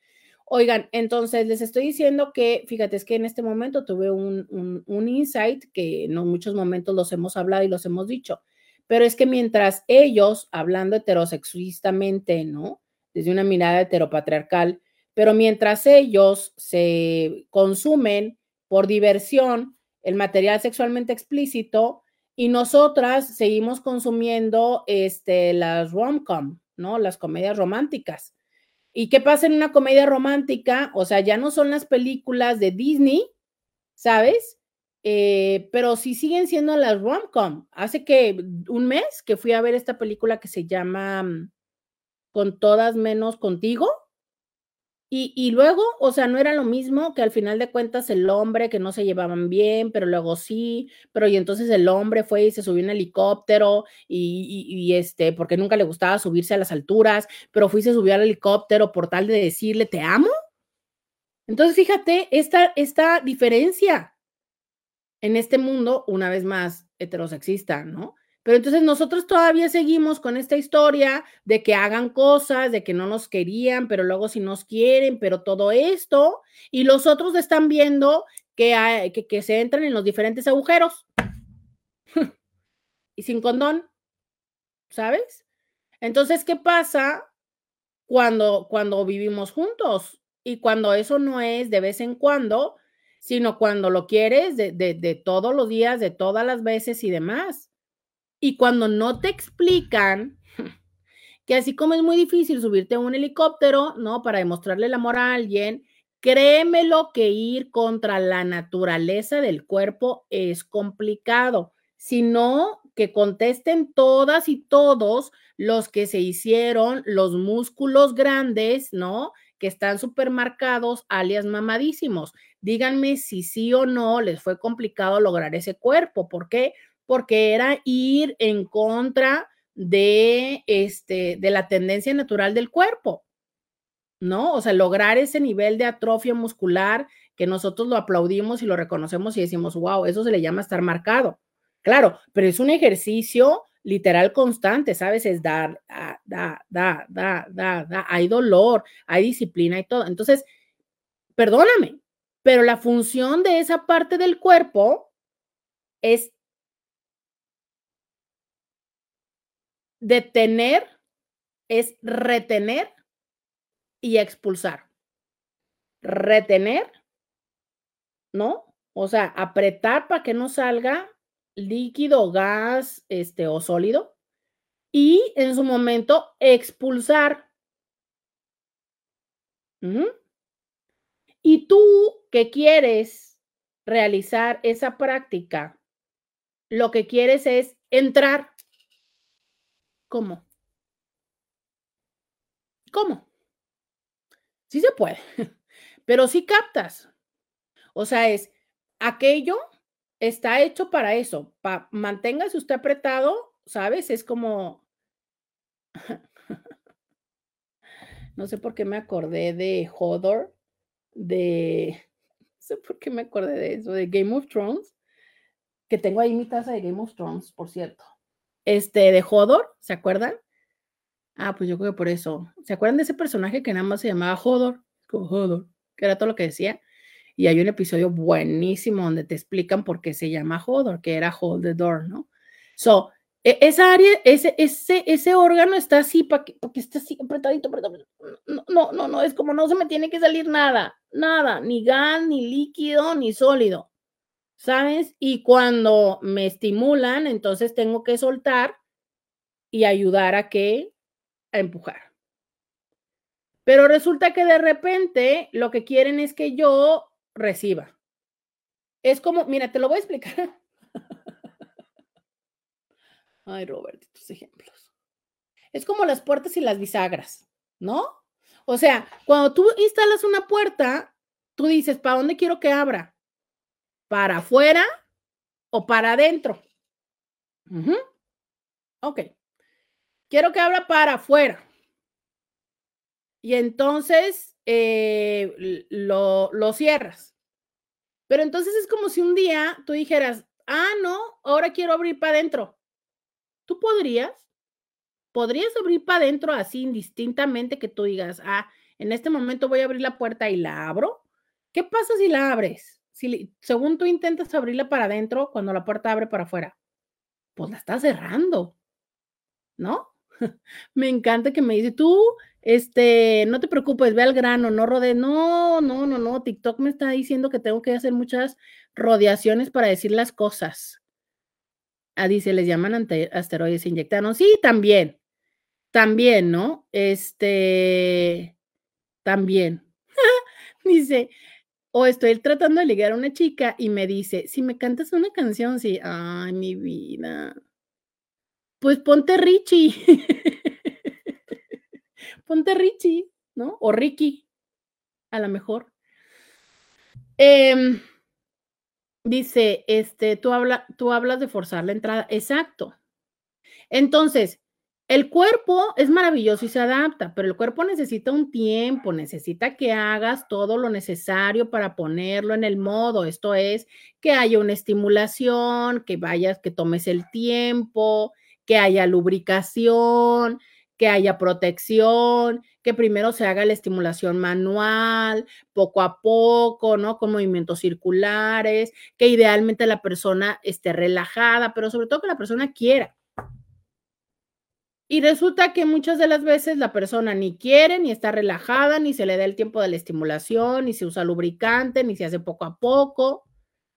Oigan, entonces les estoy diciendo que, fíjate, es que en este momento tuve un, un, insight que en muchos momentos los hemos hablado y los hemos dicho, pero es que mientras ellos, hablando heterosexualistamente, ¿no? Desde una mirada heteropatriarcal, pero mientras ellos se consumen por diversión el material sexualmente explícito, y nosotras seguimos consumiendo este, las rom-com, ¿no? Las comedias románticas. ¿Y qué pasa en una comedia romántica? O sea, ya no son las películas de Disney, ¿sabes? Eh, pero sí siguen siendo las rom-com. Hace que un mes que fui a ver esta película que se llama mm, Con todas menos contigo, y, luego, o sea, no era lo mismo que al final de cuentas el hombre que no se llevaban bien, pero luego sí, pero y entonces el hombre fue y se subió en helicóptero y, y, este, porque nunca le gustaba subirse a las alturas, pero fue y se subió al helicóptero por tal de decirle te amo. Entonces, fíjate esta, esta diferencia en este mundo, una vez más, heterosexista, ¿no? Pero entonces nosotros todavía seguimos con esta historia de que hagan cosas, de que no nos querían, pero luego si nos quieren, pero todo esto, y los otros están viendo que, que, se entran en los diferentes agujeros [laughs] y sin condón, ¿sabes? Entonces, ¿qué pasa cuando, cuando vivimos juntos? Y cuando eso no es de vez en cuando, sino cuando lo quieres de, de, de todos los días, de todas las veces y demás. Y cuando no te explican [laughs] que así como es muy difícil subirte a un helicóptero, ¿no? Para demostrarle el amor a alguien, créemelo que ir contra la naturaleza del cuerpo es complicado. Sino que contesten todas y todos los que se hicieron los músculos grandes, ¿no? Que están supermarcados, alias mamadísimos. Díganme si sí o no les fue complicado lograr ese cuerpo. ¿Por qué? porque era ir en contra de, este, de la tendencia natural del cuerpo, ¿no? O sea, lograr ese nivel de atrofia muscular que nosotros lo aplaudimos y lo reconocemos y decimos, wow, eso se le llama estar marcado. Claro, pero es un ejercicio literal constante, ¿sabes? Es dar, da, da, da, da, da, da. Hay dolor, hay disciplina y todo. Entonces, perdóname, pero la función de esa parte del cuerpo es Detener es retener y expulsar. Retener, ¿no? O sea, apretar para que no salga líquido, gas, este o sólido y en su momento expulsar. Y tú que quieres realizar esa práctica, lo que quieres es entrar. ¿Cómo? ¿Cómo? Sí se puede, [laughs] pero sí captas. O sea, es aquello está hecho para eso. Pa, manténgase usted apretado, ¿sabes? Es como. [laughs] no sé por qué me acordé de Hodor, de. [laughs] No sé por qué me acordé de eso, de Game of Thrones, que tengo ahí mi taza de Game of Thrones, por cierto. Este, de Hodor, ¿se acuerdan? Ah, pues yo creo que por eso. ¿Se acuerdan de ese personaje que nada más se llamaba Hodor? Hodor, que era todo lo que decía. Y hay un episodio buenísimo donde te explican por qué se llama Hodor, que era Hold the Door, ¿no? So, e, esa área, ese, ese, ese órgano está así que, porque está así apretadito, apretadito. No, no, no, no, es como no se me tiene que salir nada, nada, ni gas, ni líquido, ni sólido, ¿sabes? Y cuando me estimulan, entonces tengo que soltar y ayudar a que, a empujar. Pero resulta que de repente lo que quieren es que yo reciba. Es como, mira, te lo voy a explicar. [laughs] Ay, Robert, tus ejemplos. Es como las puertas y las bisagras, ¿no? O sea, cuando tú instalas una puerta, tú dices, ¿para dónde quiero que abra? ¿Para afuera o para adentro? Ok. Quiero que abra para afuera. Y entonces eh, lo, lo cierras. Pero entonces es como si un día tú dijeras, ah, no, ahora quiero abrir para adentro. ¿Tú podrías? ¿Podrías abrir para adentro así indistintamente que tú digas, ah, en este momento voy a abrir la puerta y la abro? ¿Qué pasa si la abres? Según tú intentas abrirla para adentro, cuando la puerta abre para afuera, pues la estás cerrando, ¿no? [laughs] me encanta que me dice, tú, este, no te preocupes, ve al grano, no rode. No, no, no, no. TikTok me está diciendo que tengo que hacer muchas rodeaciones para decir las cosas. Ah, dice, les llaman asteroides inyectados. Sí, también. También, ¿no? Este, también. [laughs] dice, o estoy tratando de ligar a una chica y me dice, si me cantas una canción, sí, ay, mi vida. Pues ponte Richie. [laughs] ponte Richie, ¿no? O Ricky, a lo mejor. Em, dice, este, tú, habla, tú hablas de forzar la entrada. Exacto. Entonces, el cuerpo es maravilloso y se adapta, pero el cuerpo necesita un tiempo, necesita que hagas todo lo necesario para ponerlo en el modo. Esto es, que haya una estimulación, que vayas, que tomes el tiempo, que haya lubricación, que haya protección, que primero se haga la estimulación manual, poco a poco, ¿no? Con movimientos circulares, que idealmente la persona esté relajada, pero sobre todo que la persona quiera. Y resulta que muchas de las veces la persona ni quiere, ni está relajada, ni se le da el tiempo de la estimulación, ni se usa lubricante, ni se hace poco a poco.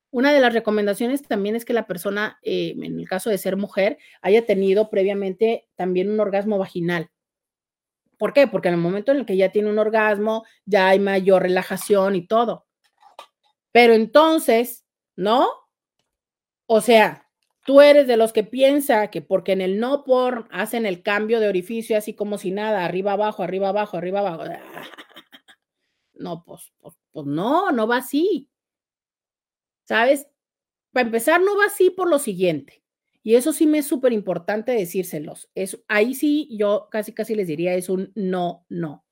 Una de las recomendaciones también es que la persona, eh, en el caso de ser mujer, haya tenido previamente también un orgasmo vaginal. ¿Por qué? Porque en el momento en el que ya tiene un orgasmo, ya hay mayor relajación y todo. Pero entonces, ¿no? O sea, tú eres de los que piensa que porque en el no por hacen el cambio de orificio así como si nada, arriba abajo, arriba abajo, arriba abajo. [laughs] No, pues, pues, pues no, no va así. ¿Sabes? Para empezar, no va así por lo siguiente. Y eso sí me es súper importante decírselos. Es, ahí sí yo casi casi les diría es un no, no.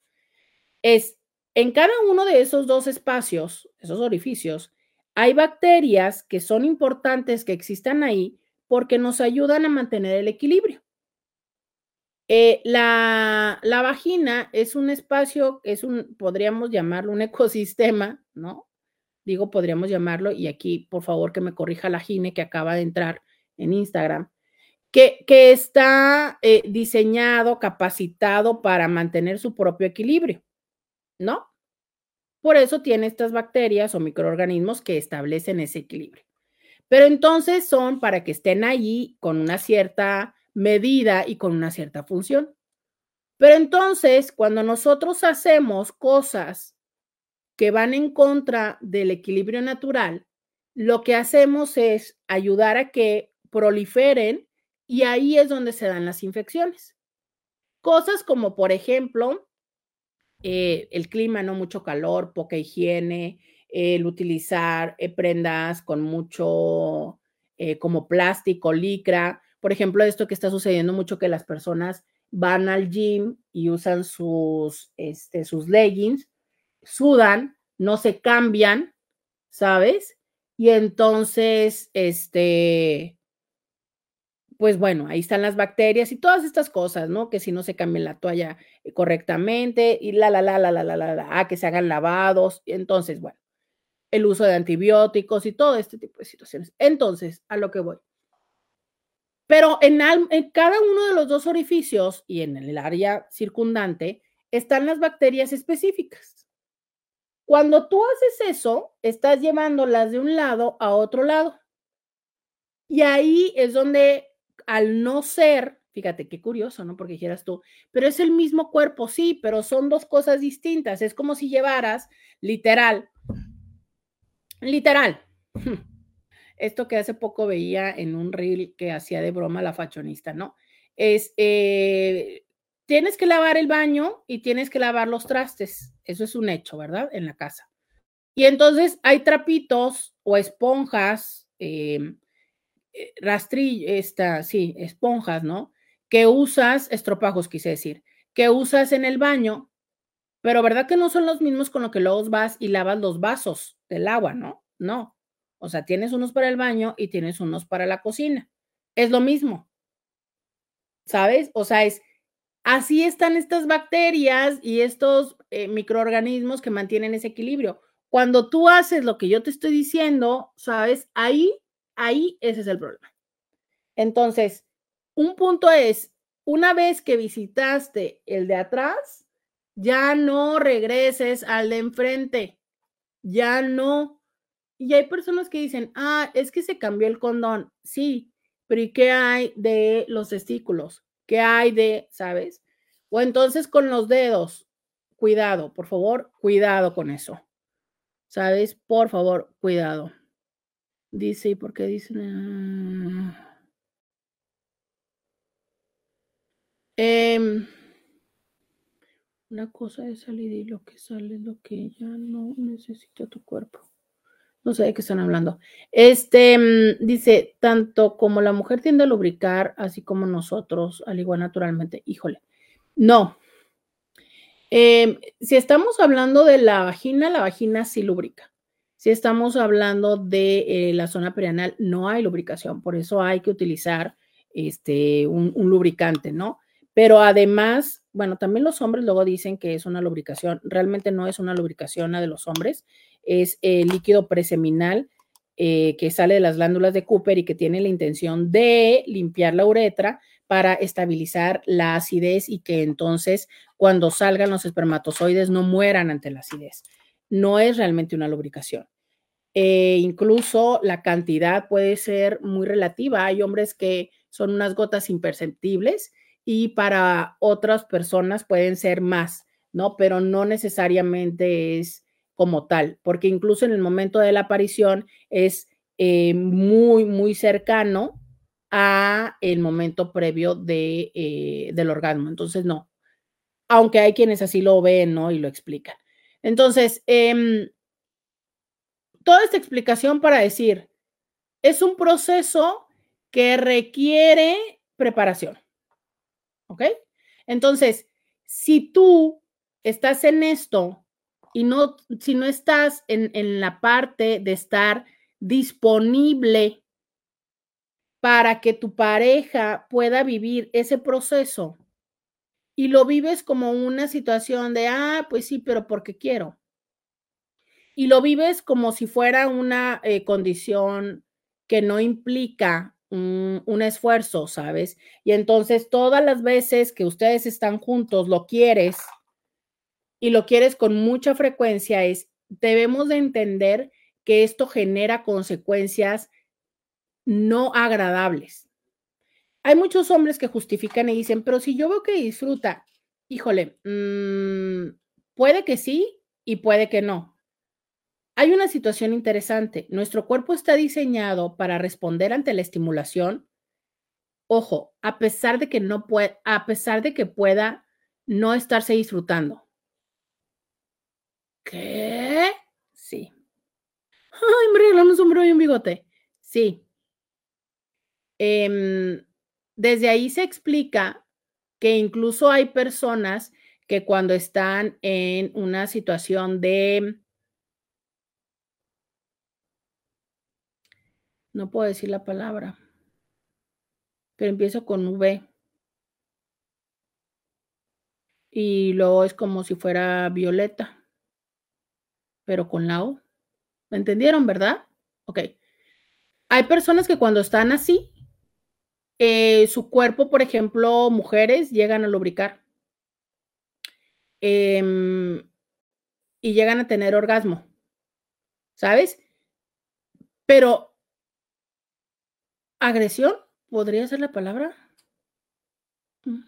Es en cada uno de esos dos espacios, esos orificios, hay bacterias que son importantes que existan ahí porque nos ayudan a mantener el equilibrio. Eh, la, vagina es un espacio, es un, podríamos llamarlo un [laughs] ecosistema, ¿no? digo, podríamos llamarlo, y aquí por favor que me corrija la Gine que acaba de entrar en Instagram, que, que está eh, diseñado, capacitado para mantener su propio equilibrio, ¿no? Por eso tiene estas bacterias o microorganismos que establecen ese equilibrio. Pero entonces son para que estén allí con una cierta medida y con una cierta función. Pero entonces, cuando nosotros hacemos cosas que van en contra del equilibrio natural, lo que hacemos es ayudar a que proliferen y ahí es donde se dan las infecciones. Cosas como, por ejemplo, eh, el clima, no mucho calor, poca higiene, el utilizar eh, prendas con mucho eh, como plástico, licra. Por ejemplo, esto que está sucediendo mucho que las personas van al gym y usan sus, este, sus leggings, sudan, no se cambian, ¿sabes? Y entonces, este, pues bueno, ahí están las bacterias y todas estas cosas, ¿no? Que si no se cambia la toalla eh, correctamente y la, la, la, la, la, la, la, la, que se hagan lavados. Entonces, bueno, el uso de antibióticos y todo este tipo de situaciones. Entonces, a lo que voy. Pero en, cada uno de los dos orificios y en el área circundante están las bacterias específicas. Cuando tú haces eso, estás llevándolas de un lado a otro lado. Y ahí es donde al no ser, fíjate qué curioso, ¿no? Porque dijeras tú, pero es el mismo cuerpo, sí, pero son dos cosas distintas. Es como si llevaras, literal, literal, [laughs] esto que hace poco veía en un reel que hacía de broma la fashionista, ¿no? Es, eh, tienes que lavar el baño y tienes que lavar los trastes. Eso es un hecho, ¿verdad? En la casa. Y entonces hay trapitos o esponjas eh, eh, rastrillo, esta, sí, esponjas, ¿no? Que usas, estropajos quise decir, que usas en el baño, pero ¿verdad que no son los mismos con lo que luego vas y lavas los vasos del agua, ¿no? No. O sea, tienes unos para el baño y tienes unos para la cocina. Es lo mismo. ¿Sabes? O sea, es así están estas bacterias y estos eh, microorganismos que mantienen ese equilibrio. Cuando tú haces lo que yo te estoy diciendo, ¿sabes? Ahí Ahí ese es el problema. Entonces, un punto es, una vez que visitaste el de atrás, ya no regreses al de enfrente, ya no. Y hay personas que dicen, ah, es que se cambió el condón. Sí, pero ¿y qué hay de los testículos? ¿Qué hay de, sabes? O entonces con los dedos, cuidado, por favor, cuidado con eso. ¿Sabes? Por favor, cuidado. Dice, ¿y por qué dicen? Em, una cosa es salir y lo que sale es lo que ya no necesita tu cuerpo. No sé de qué están hablando. Este mm, dice, tanto como la mujer tiende a lubricar, así como nosotros, al igual naturalmente. Híjole, no. Em, si estamos hablando de la vagina, la vagina sí lubrica. Si estamos hablando de eh, la zona perianal, no hay lubricación, por eso hay que utilizar este, un, lubricante, ¿no? Pero además, bueno, también los hombres luego dicen que es una lubricación. Realmente no es una lubricación la de los hombres, es el líquido preseminal eh, que sale de las glándulas de Cooper y que tiene la intención de limpiar la uretra para estabilizar la acidez y que entonces cuando salgan los espermatozoides no mueran ante la acidez no es realmente una lubricación. Eh, incluso la cantidad puede ser muy relativa. Hay hombres que son unas gotas imperceptibles y para otras personas pueden ser más, ¿no? Pero no necesariamente es como tal, porque incluso en el momento de la aparición es eh, muy, muy cercano a el momento previo de, eh, del orgasmo. Entonces, no. Aunque hay quienes así lo ven, ¿no? Y lo explican. Entonces, em, toda esta explicación para decir, es un proceso que requiere preparación. ¿Ok? Entonces, si tú estás en esto y no, si no estás en, en la parte de estar disponible para que tu pareja pueda vivir ese proceso, y lo vives como una situación de, ah, pues sí, pero porque quiero. Y lo vives como si fuera una eh, condición que no implica un, esfuerzo, ¿sabes? Y entonces todas las veces que ustedes están juntos, lo quieres y lo quieres con mucha frecuencia, es, debemos de entender que esto genera consecuencias no agradables. Hay muchos hombres que justifican y dicen, pero si yo veo que disfruta, híjole, mmm, puede que sí y puede que no. Hay una situación interesante. Nuestro cuerpo está diseñado para responder ante la estimulación. Ojo, a pesar de que no puede, a pesar de que pueda no estarse disfrutando. ¿Qué? Sí. Ay, me regalaron un sombrero y un bigote. Sí. Em, desde ahí se explica que incluso hay personas que cuando están en una situación de, no puedo decir la palabra, pero empiezo con V. Y luego es como si fuera violeta, pero con la O. ¿Me entendieron, verdad? Ok. Hay personas que cuando están así, eh, su cuerpo, por ejemplo, mujeres llegan a lubricar em, y llegan a tener orgasmo, ¿sabes? Pero agresión, ¿podría ser la palabra? Mm.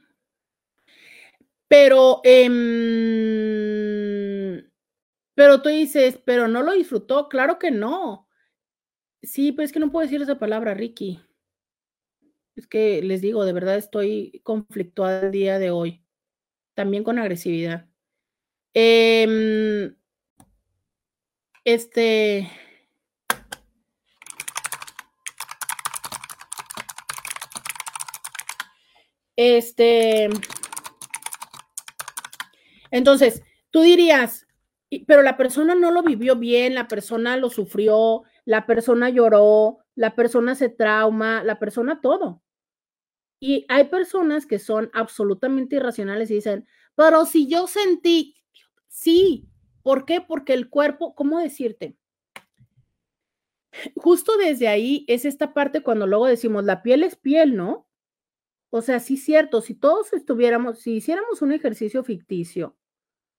Pero, em, pero tú dices, pero no lo disfrutó, claro que no. Sí, pero es que no puedo decir esa palabra, Ricky. Es que les digo, de verdad estoy conflictuada el día de hoy, también con agresividad. Em, este. Este. Entonces, tú dirías, pero la persona no lo vivió bien, la persona lo sufrió, la persona lloró, la persona se trauma, la persona todo. Y hay personas que son absolutamente irracionales y dicen, pero si yo sentí, sí, ¿por qué? Porque el cuerpo, ¿cómo decirte? Justo desde ahí es esta parte cuando luego decimos, la piel es piel, ¿no? O sea, sí cierto, si todos estuviéramos, si hiciéramos un ejercicio ficticio,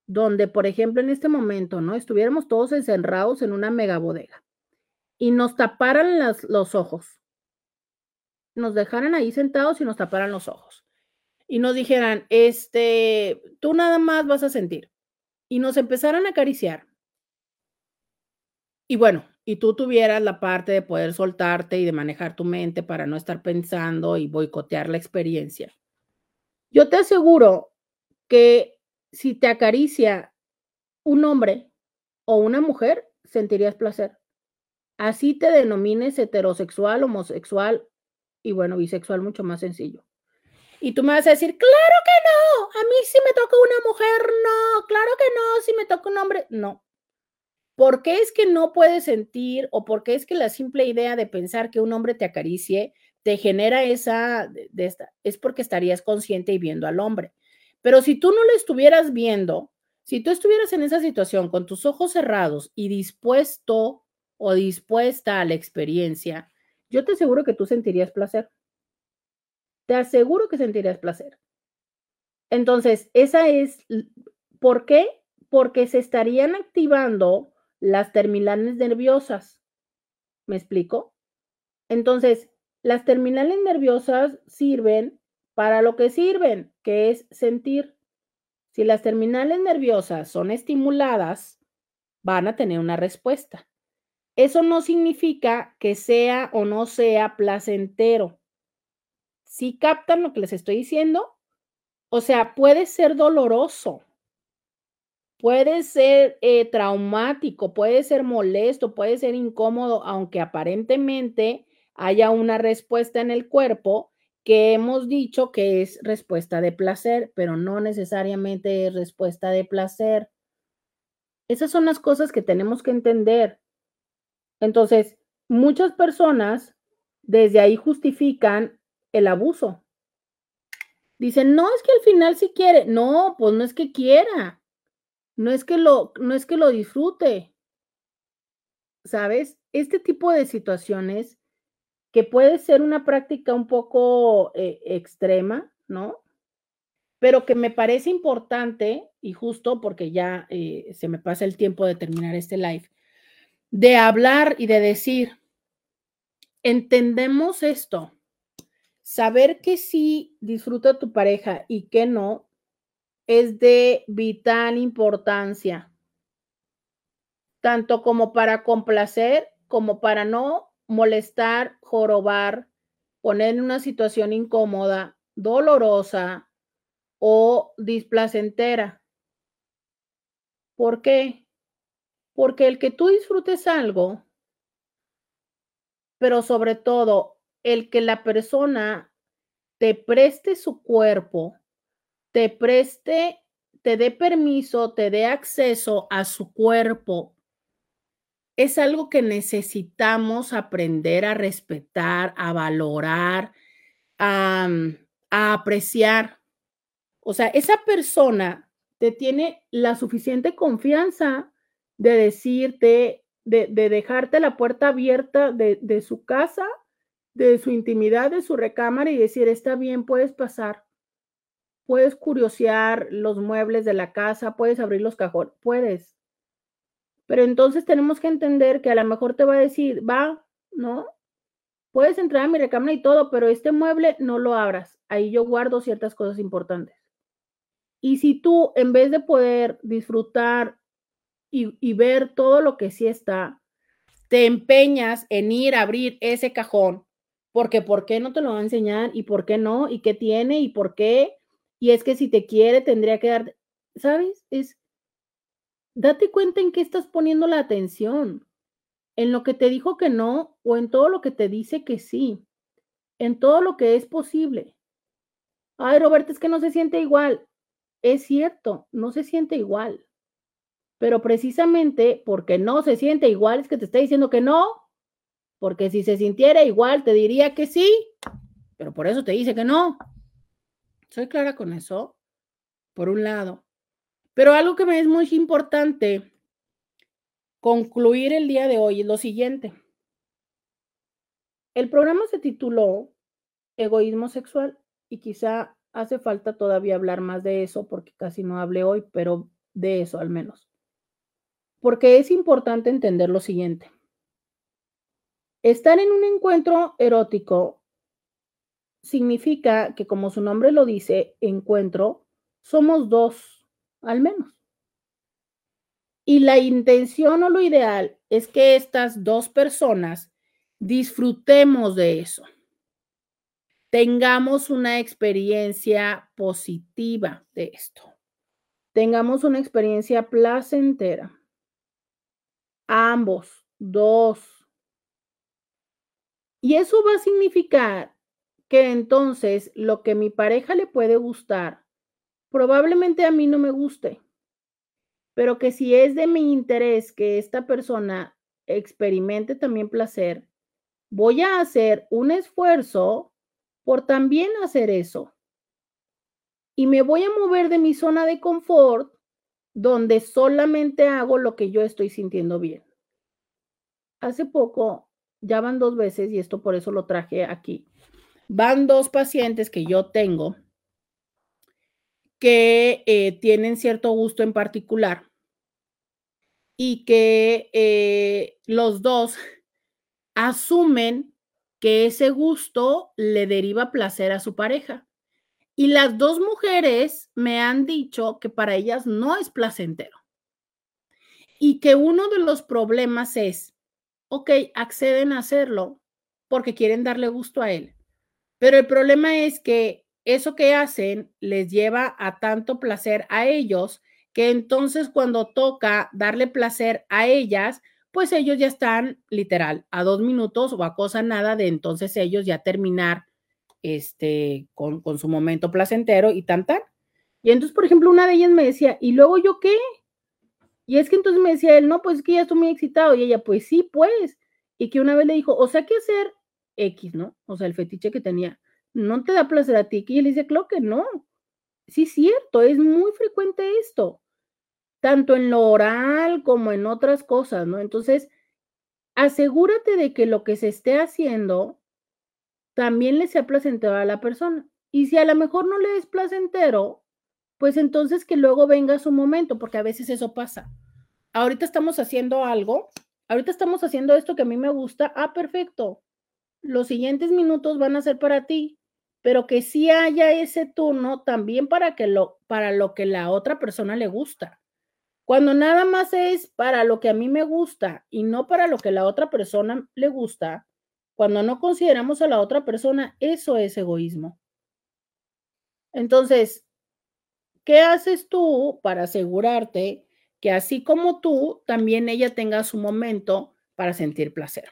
donde, por ejemplo, en este momento, ¿no? Estuviéramos todos encerrados en una mega bodega y nos taparan los ojos, nos dejaran ahí sentados y nos taparan los ojos y nos dijeran, este, tú nada más vas a sentir y nos empezaran a acariciar. Y bueno, y tú tuvieras la parte de poder soltarte y de manejar tu mente para no estar pensando y boicotear la experiencia. Yo te aseguro que si te acaricia un hombre o una mujer, sentirías placer. Así te denomines heterosexual, homosexual y bueno, bisexual mucho más sencillo. Y tú me vas a decir, claro que no, a mí si me toca una mujer, no, claro que no, si me toca un hombre, no. ¿Por qué es que no puedes sentir o por qué es que la simple idea de pensar que un hombre te acaricie te genera esa, de esta, es porque estarías consciente y viendo al hombre. Pero si tú no lo estuvieras viendo, si tú estuvieras en esa situación con tus ojos cerrados y dispuesto o dispuesta a la experiencia, yo te aseguro que tú sentirías placer. Te aseguro que sentirías placer. Entonces, esa es, ¿por qué? Porque se estarían activando las terminales nerviosas. ¿Me explico? Entonces, las terminales nerviosas sirven para lo que sirven, que es sentir. Si las terminales nerviosas son estimuladas, van a tener una respuesta. Eso no significa que sea o no sea placentero. Si captan lo que les estoy diciendo, o sea, puede ser doloroso, puede ser eh, traumático, puede ser molesto, puede ser incómodo, aunque aparentemente haya una respuesta en el cuerpo que hemos dicho que es respuesta de placer, pero no necesariamente es respuesta de placer. Esas son las cosas que tenemos que entender. Entonces, muchas personas desde ahí justifican el abuso. Dicen, no, es que al final sí quiere. No, pues no es que quiera. No es que lo, no es que lo disfrute. ¿Sabes? Este tipo de situaciones que puede ser una práctica un poco eh, extrema, ¿no? Pero que me parece importante, y justo porque ya eh, se me pasa el tiempo de terminar este live, de hablar y de decir, entendemos esto, saber que sí disfruta tu pareja y que no es de vital importancia, tanto como para complacer como para no molestar, jorobar, poner en una situación incómoda, dolorosa o displacentera. ¿Por qué? Porque el que tú disfrutes algo pero sobre todo el que la persona te preste su cuerpo, te preste, te dé permiso, te dé acceso a su cuerpo, es algo que necesitamos aprender a respetar, a valorar, a, a apreciar. O sea, esa persona te tiene la suficiente confianza de decirte, de, de dejarte la puerta abierta de su casa, de su intimidad, de su recámara y decir, está bien, puedes pasar, puedes curiosear los muebles de la casa, puedes abrir los cajones, puedes. Pero entonces tenemos que entender que a lo mejor te va a decir, va, ¿no? Puedes entrar a mi recámara y todo, pero este mueble no lo abras. Ahí yo guardo ciertas cosas importantes. Y si tú, en vez de poder disfrutar y, ver todo lo que sí está, te empeñas en ir a abrir ese cajón, porque ¿por qué no te lo va a enseñar? ¿Y por qué no? ¿Y qué tiene? ¿Y por qué? Y es que si te quiere, tendría que dar, ¿sabes? Es, date cuenta en qué estás poniendo la atención, en lo que te dijo que no o en todo lo que te dice que sí, en todo lo que es posible. Ay, Roberto, es que no se siente igual. Es cierto, no se siente igual. Pero precisamente porque no se siente igual es que te está diciendo que no. Porque si se sintiera igual, te diría que sí. Pero por eso te dice que no. ¿Soy clara con eso? Por un lado. Pero algo que me es muy importante concluir el día de hoy es lo siguiente. El programa se tituló Egoísmo sexual y quizá hace falta todavía hablar más de eso porque casi no hablé hoy, pero de eso al menos. Porque es importante entender lo siguiente. Estar en un encuentro erótico significa que, como su nombre lo dice, encuentro, somos dos, al menos. Y la intención o lo ideal es que estas dos personas disfrutemos de eso. Tengamos una experiencia positiva de esto. Tengamos una experiencia placentera. Ambos, dos. Y eso va a significar que entonces lo que mi pareja le puede gustar, probablemente a mí no me guste pero que si es de mi interés que esta persona experimente también placer, voy a hacer un esfuerzo por también hacer eso. Y me voy a mover de mi zona de confort donde solamente hago lo que yo estoy sintiendo bien. Hace poco, ya van dos veces, y esto por eso lo traje aquí, van dos pacientes que yo tengo que eh, tienen cierto gusto en particular y que eh, los dos [laughs] asumen que ese gusto le deriva placer a su pareja. Y las dos mujeres me han dicho que para ellas no es placentero. Y que uno de los problemas es, ok, acceden a hacerlo porque quieren darle gusto a él. Pero el problema es que eso que hacen les lleva a tanto placer a ellos que entonces cuando toca darle placer a ellas, pues ellos ya están literal a dos minutos o a cosa nada de entonces ellos ya terminar este, con, con su momento placentero y tan tan. Y entonces, por ejemplo, una de ellas me decía, ¿y luego yo qué? Y es que entonces me decía él, no, pues es que ya estoy muy excitado. Y ella, pues sí, pues. Y que una vez le dijo, o sea, ¿qué hacer X, no? O sea, el fetiche que tenía no te da placer a ti. Y él dice, claro que no. Sí, cierto, es muy frecuente esto, tanto en lo oral como en otras cosas, ¿no? Entonces, asegúrate de que lo que se esté haciendo también le sea placentero a la persona. Y si a lo mejor no le es placentero, pues entonces que luego venga su momento, porque a veces eso pasa. Ahorita estamos haciendo algo, ahorita estamos haciendo esto que a mí me gusta, ah, perfecto. Los siguientes minutos van a ser para ti pero que sí haya ese turno también para que lo para lo que la otra persona le gusta. Cuando nada más es para lo que a mí me gusta y no para lo que la otra persona le gusta, cuando no consideramos a la otra persona, eso es egoísmo. Entonces, ¿qué haces tú para asegurarte que así como tú, también ella tenga su momento para sentir placer?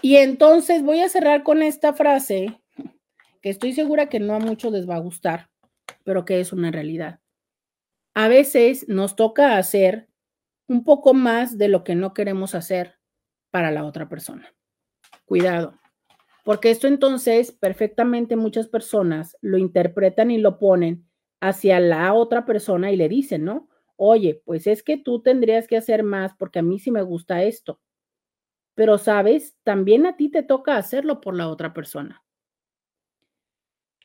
Y entonces voy a cerrar con esta frase que estoy segura que no a muchos les va a gustar, pero que es una realidad. A veces nos toca hacer un poco más de lo que no queremos hacer para la otra persona. Cuidado, porque esto entonces perfectamente muchas personas lo interpretan y lo ponen hacia la otra persona y le dicen, ¿no? Oye, pues es que tú tendrías que hacer más porque a mí sí me gusta esto. Pero sabes, también a ti te toca hacerlo por la otra persona.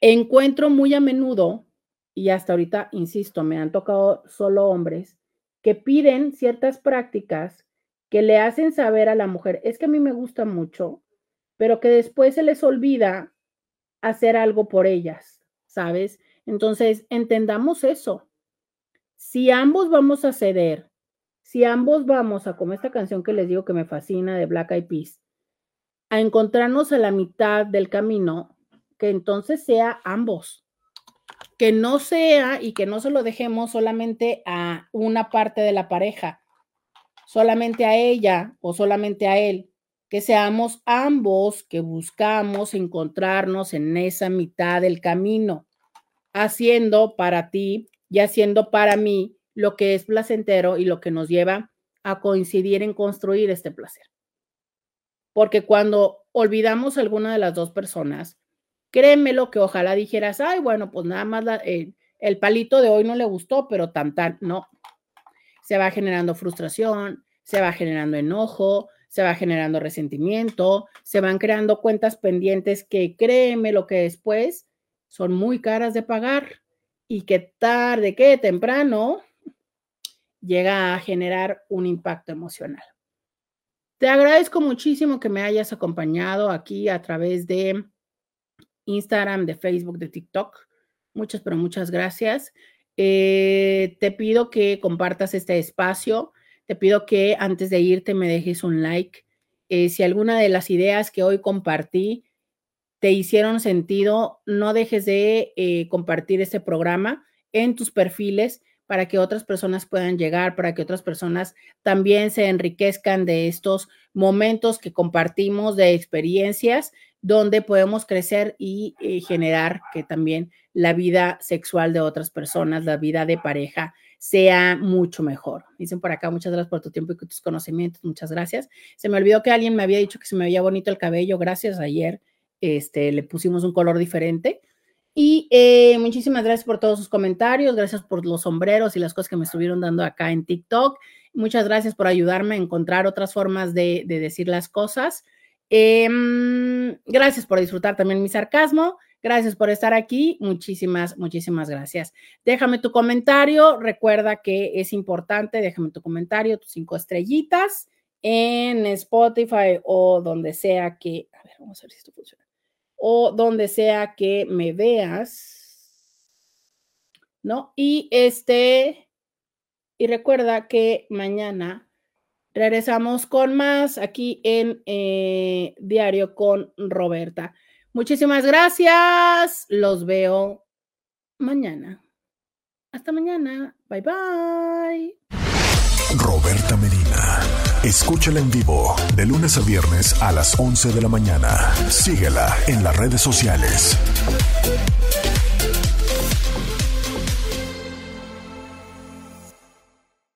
Encuentro muy a menudo, y hasta ahorita, insisto, me han tocado solo hombres, que piden ciertas prácticas que le hacen saber a la mujer, es que a mí me gusta mucho, pero que después se les olvida hacer algo por ellas, ¿sabes? Entonces, entendamos eso. Si ambos vamos a ceder, si ambos vamos a, como esta canción que les digo que me fascina de Black Eyed Peas, a encontrarnos a la mitad del camino, que entonces sea ambos, que no sea y que no se lo dejemos solamente a una parte de la pareja, solamente a ella o solamente a él, que seamos ambos que buscamos encontrarnos en esa mitad del camino, haciendo para ti y haciendo para mí lo que es placentero y lo que nos lleva a coincidir en construir este placer. Porque cuando olvidamos a alguna de las dos personas, créemelo que ojalá dijeras, ay, bueno, pues nada más eh, el palito de hoy no le gustó, pero tan, tan, no. Se va generando frustración, se va generando enojo, se va generando resentimiento, se van creando cuentas pendientes que créeme lo que después son muy caras de pagar y que tarde que temprano llega a generar un impacto emocional. Te agradezco muchísimo que me hayas acompañado aquí a través de Instagram, de Facebook, de TikTok. Muchas, pero muchas gracias. Eh, te pido que compartas este espacio. Te pido que antes de irte me dejes un like. Eh, si alguna de las ideas que hoy compartí te hicieron sentido, no dejes de eh, compartir este programa en tus perfiles para que otras personas puedan llegar, para que otras personas también se enriquezcan de estos momentos que compartimos de experiencias donde podemos crecer y eh, generar que también la vida sexual de otras personas, la vida de pareja, sea mucho mejor. Dicen por acá, muchas gracias por tu tiempo y tus conocimientos, muchas gracias. Se me olvidó que alguien me había dicho que se me veía bonito el cabello, gracias, ayer este, le pusimos un color diferente. Y eh, muchísimas gracias por todos sus comentarios, gracias por los sombreros y las cosas que me estuvieron dando acá en TikTok. Muchas gracias por ayudarme a encontrar otras formas de, decir las cosas. Em, gracias por disfrutar también mi sarcasmo. Gracias por estar aquí. Muchísimas, muchísimas gracias. Déjame tu comentario. Recuerda que es importante. Déjame tu comentario, tus cinco estrellitas en Spotify o donde sea que. A ver, vamos a ver si esto funciona o donde sea que me veas, ¿no? Y este, y recuerda que mañana regresamos con más aquí en eh, Diario con Roberta. Muchísimas gracias. Los veo mañana. Hasta mañana. Bye bye. Roberta Medina. Escúchala en vivo de lunes a viernes a las 11 de la mañana. Síguela en las redes sociales.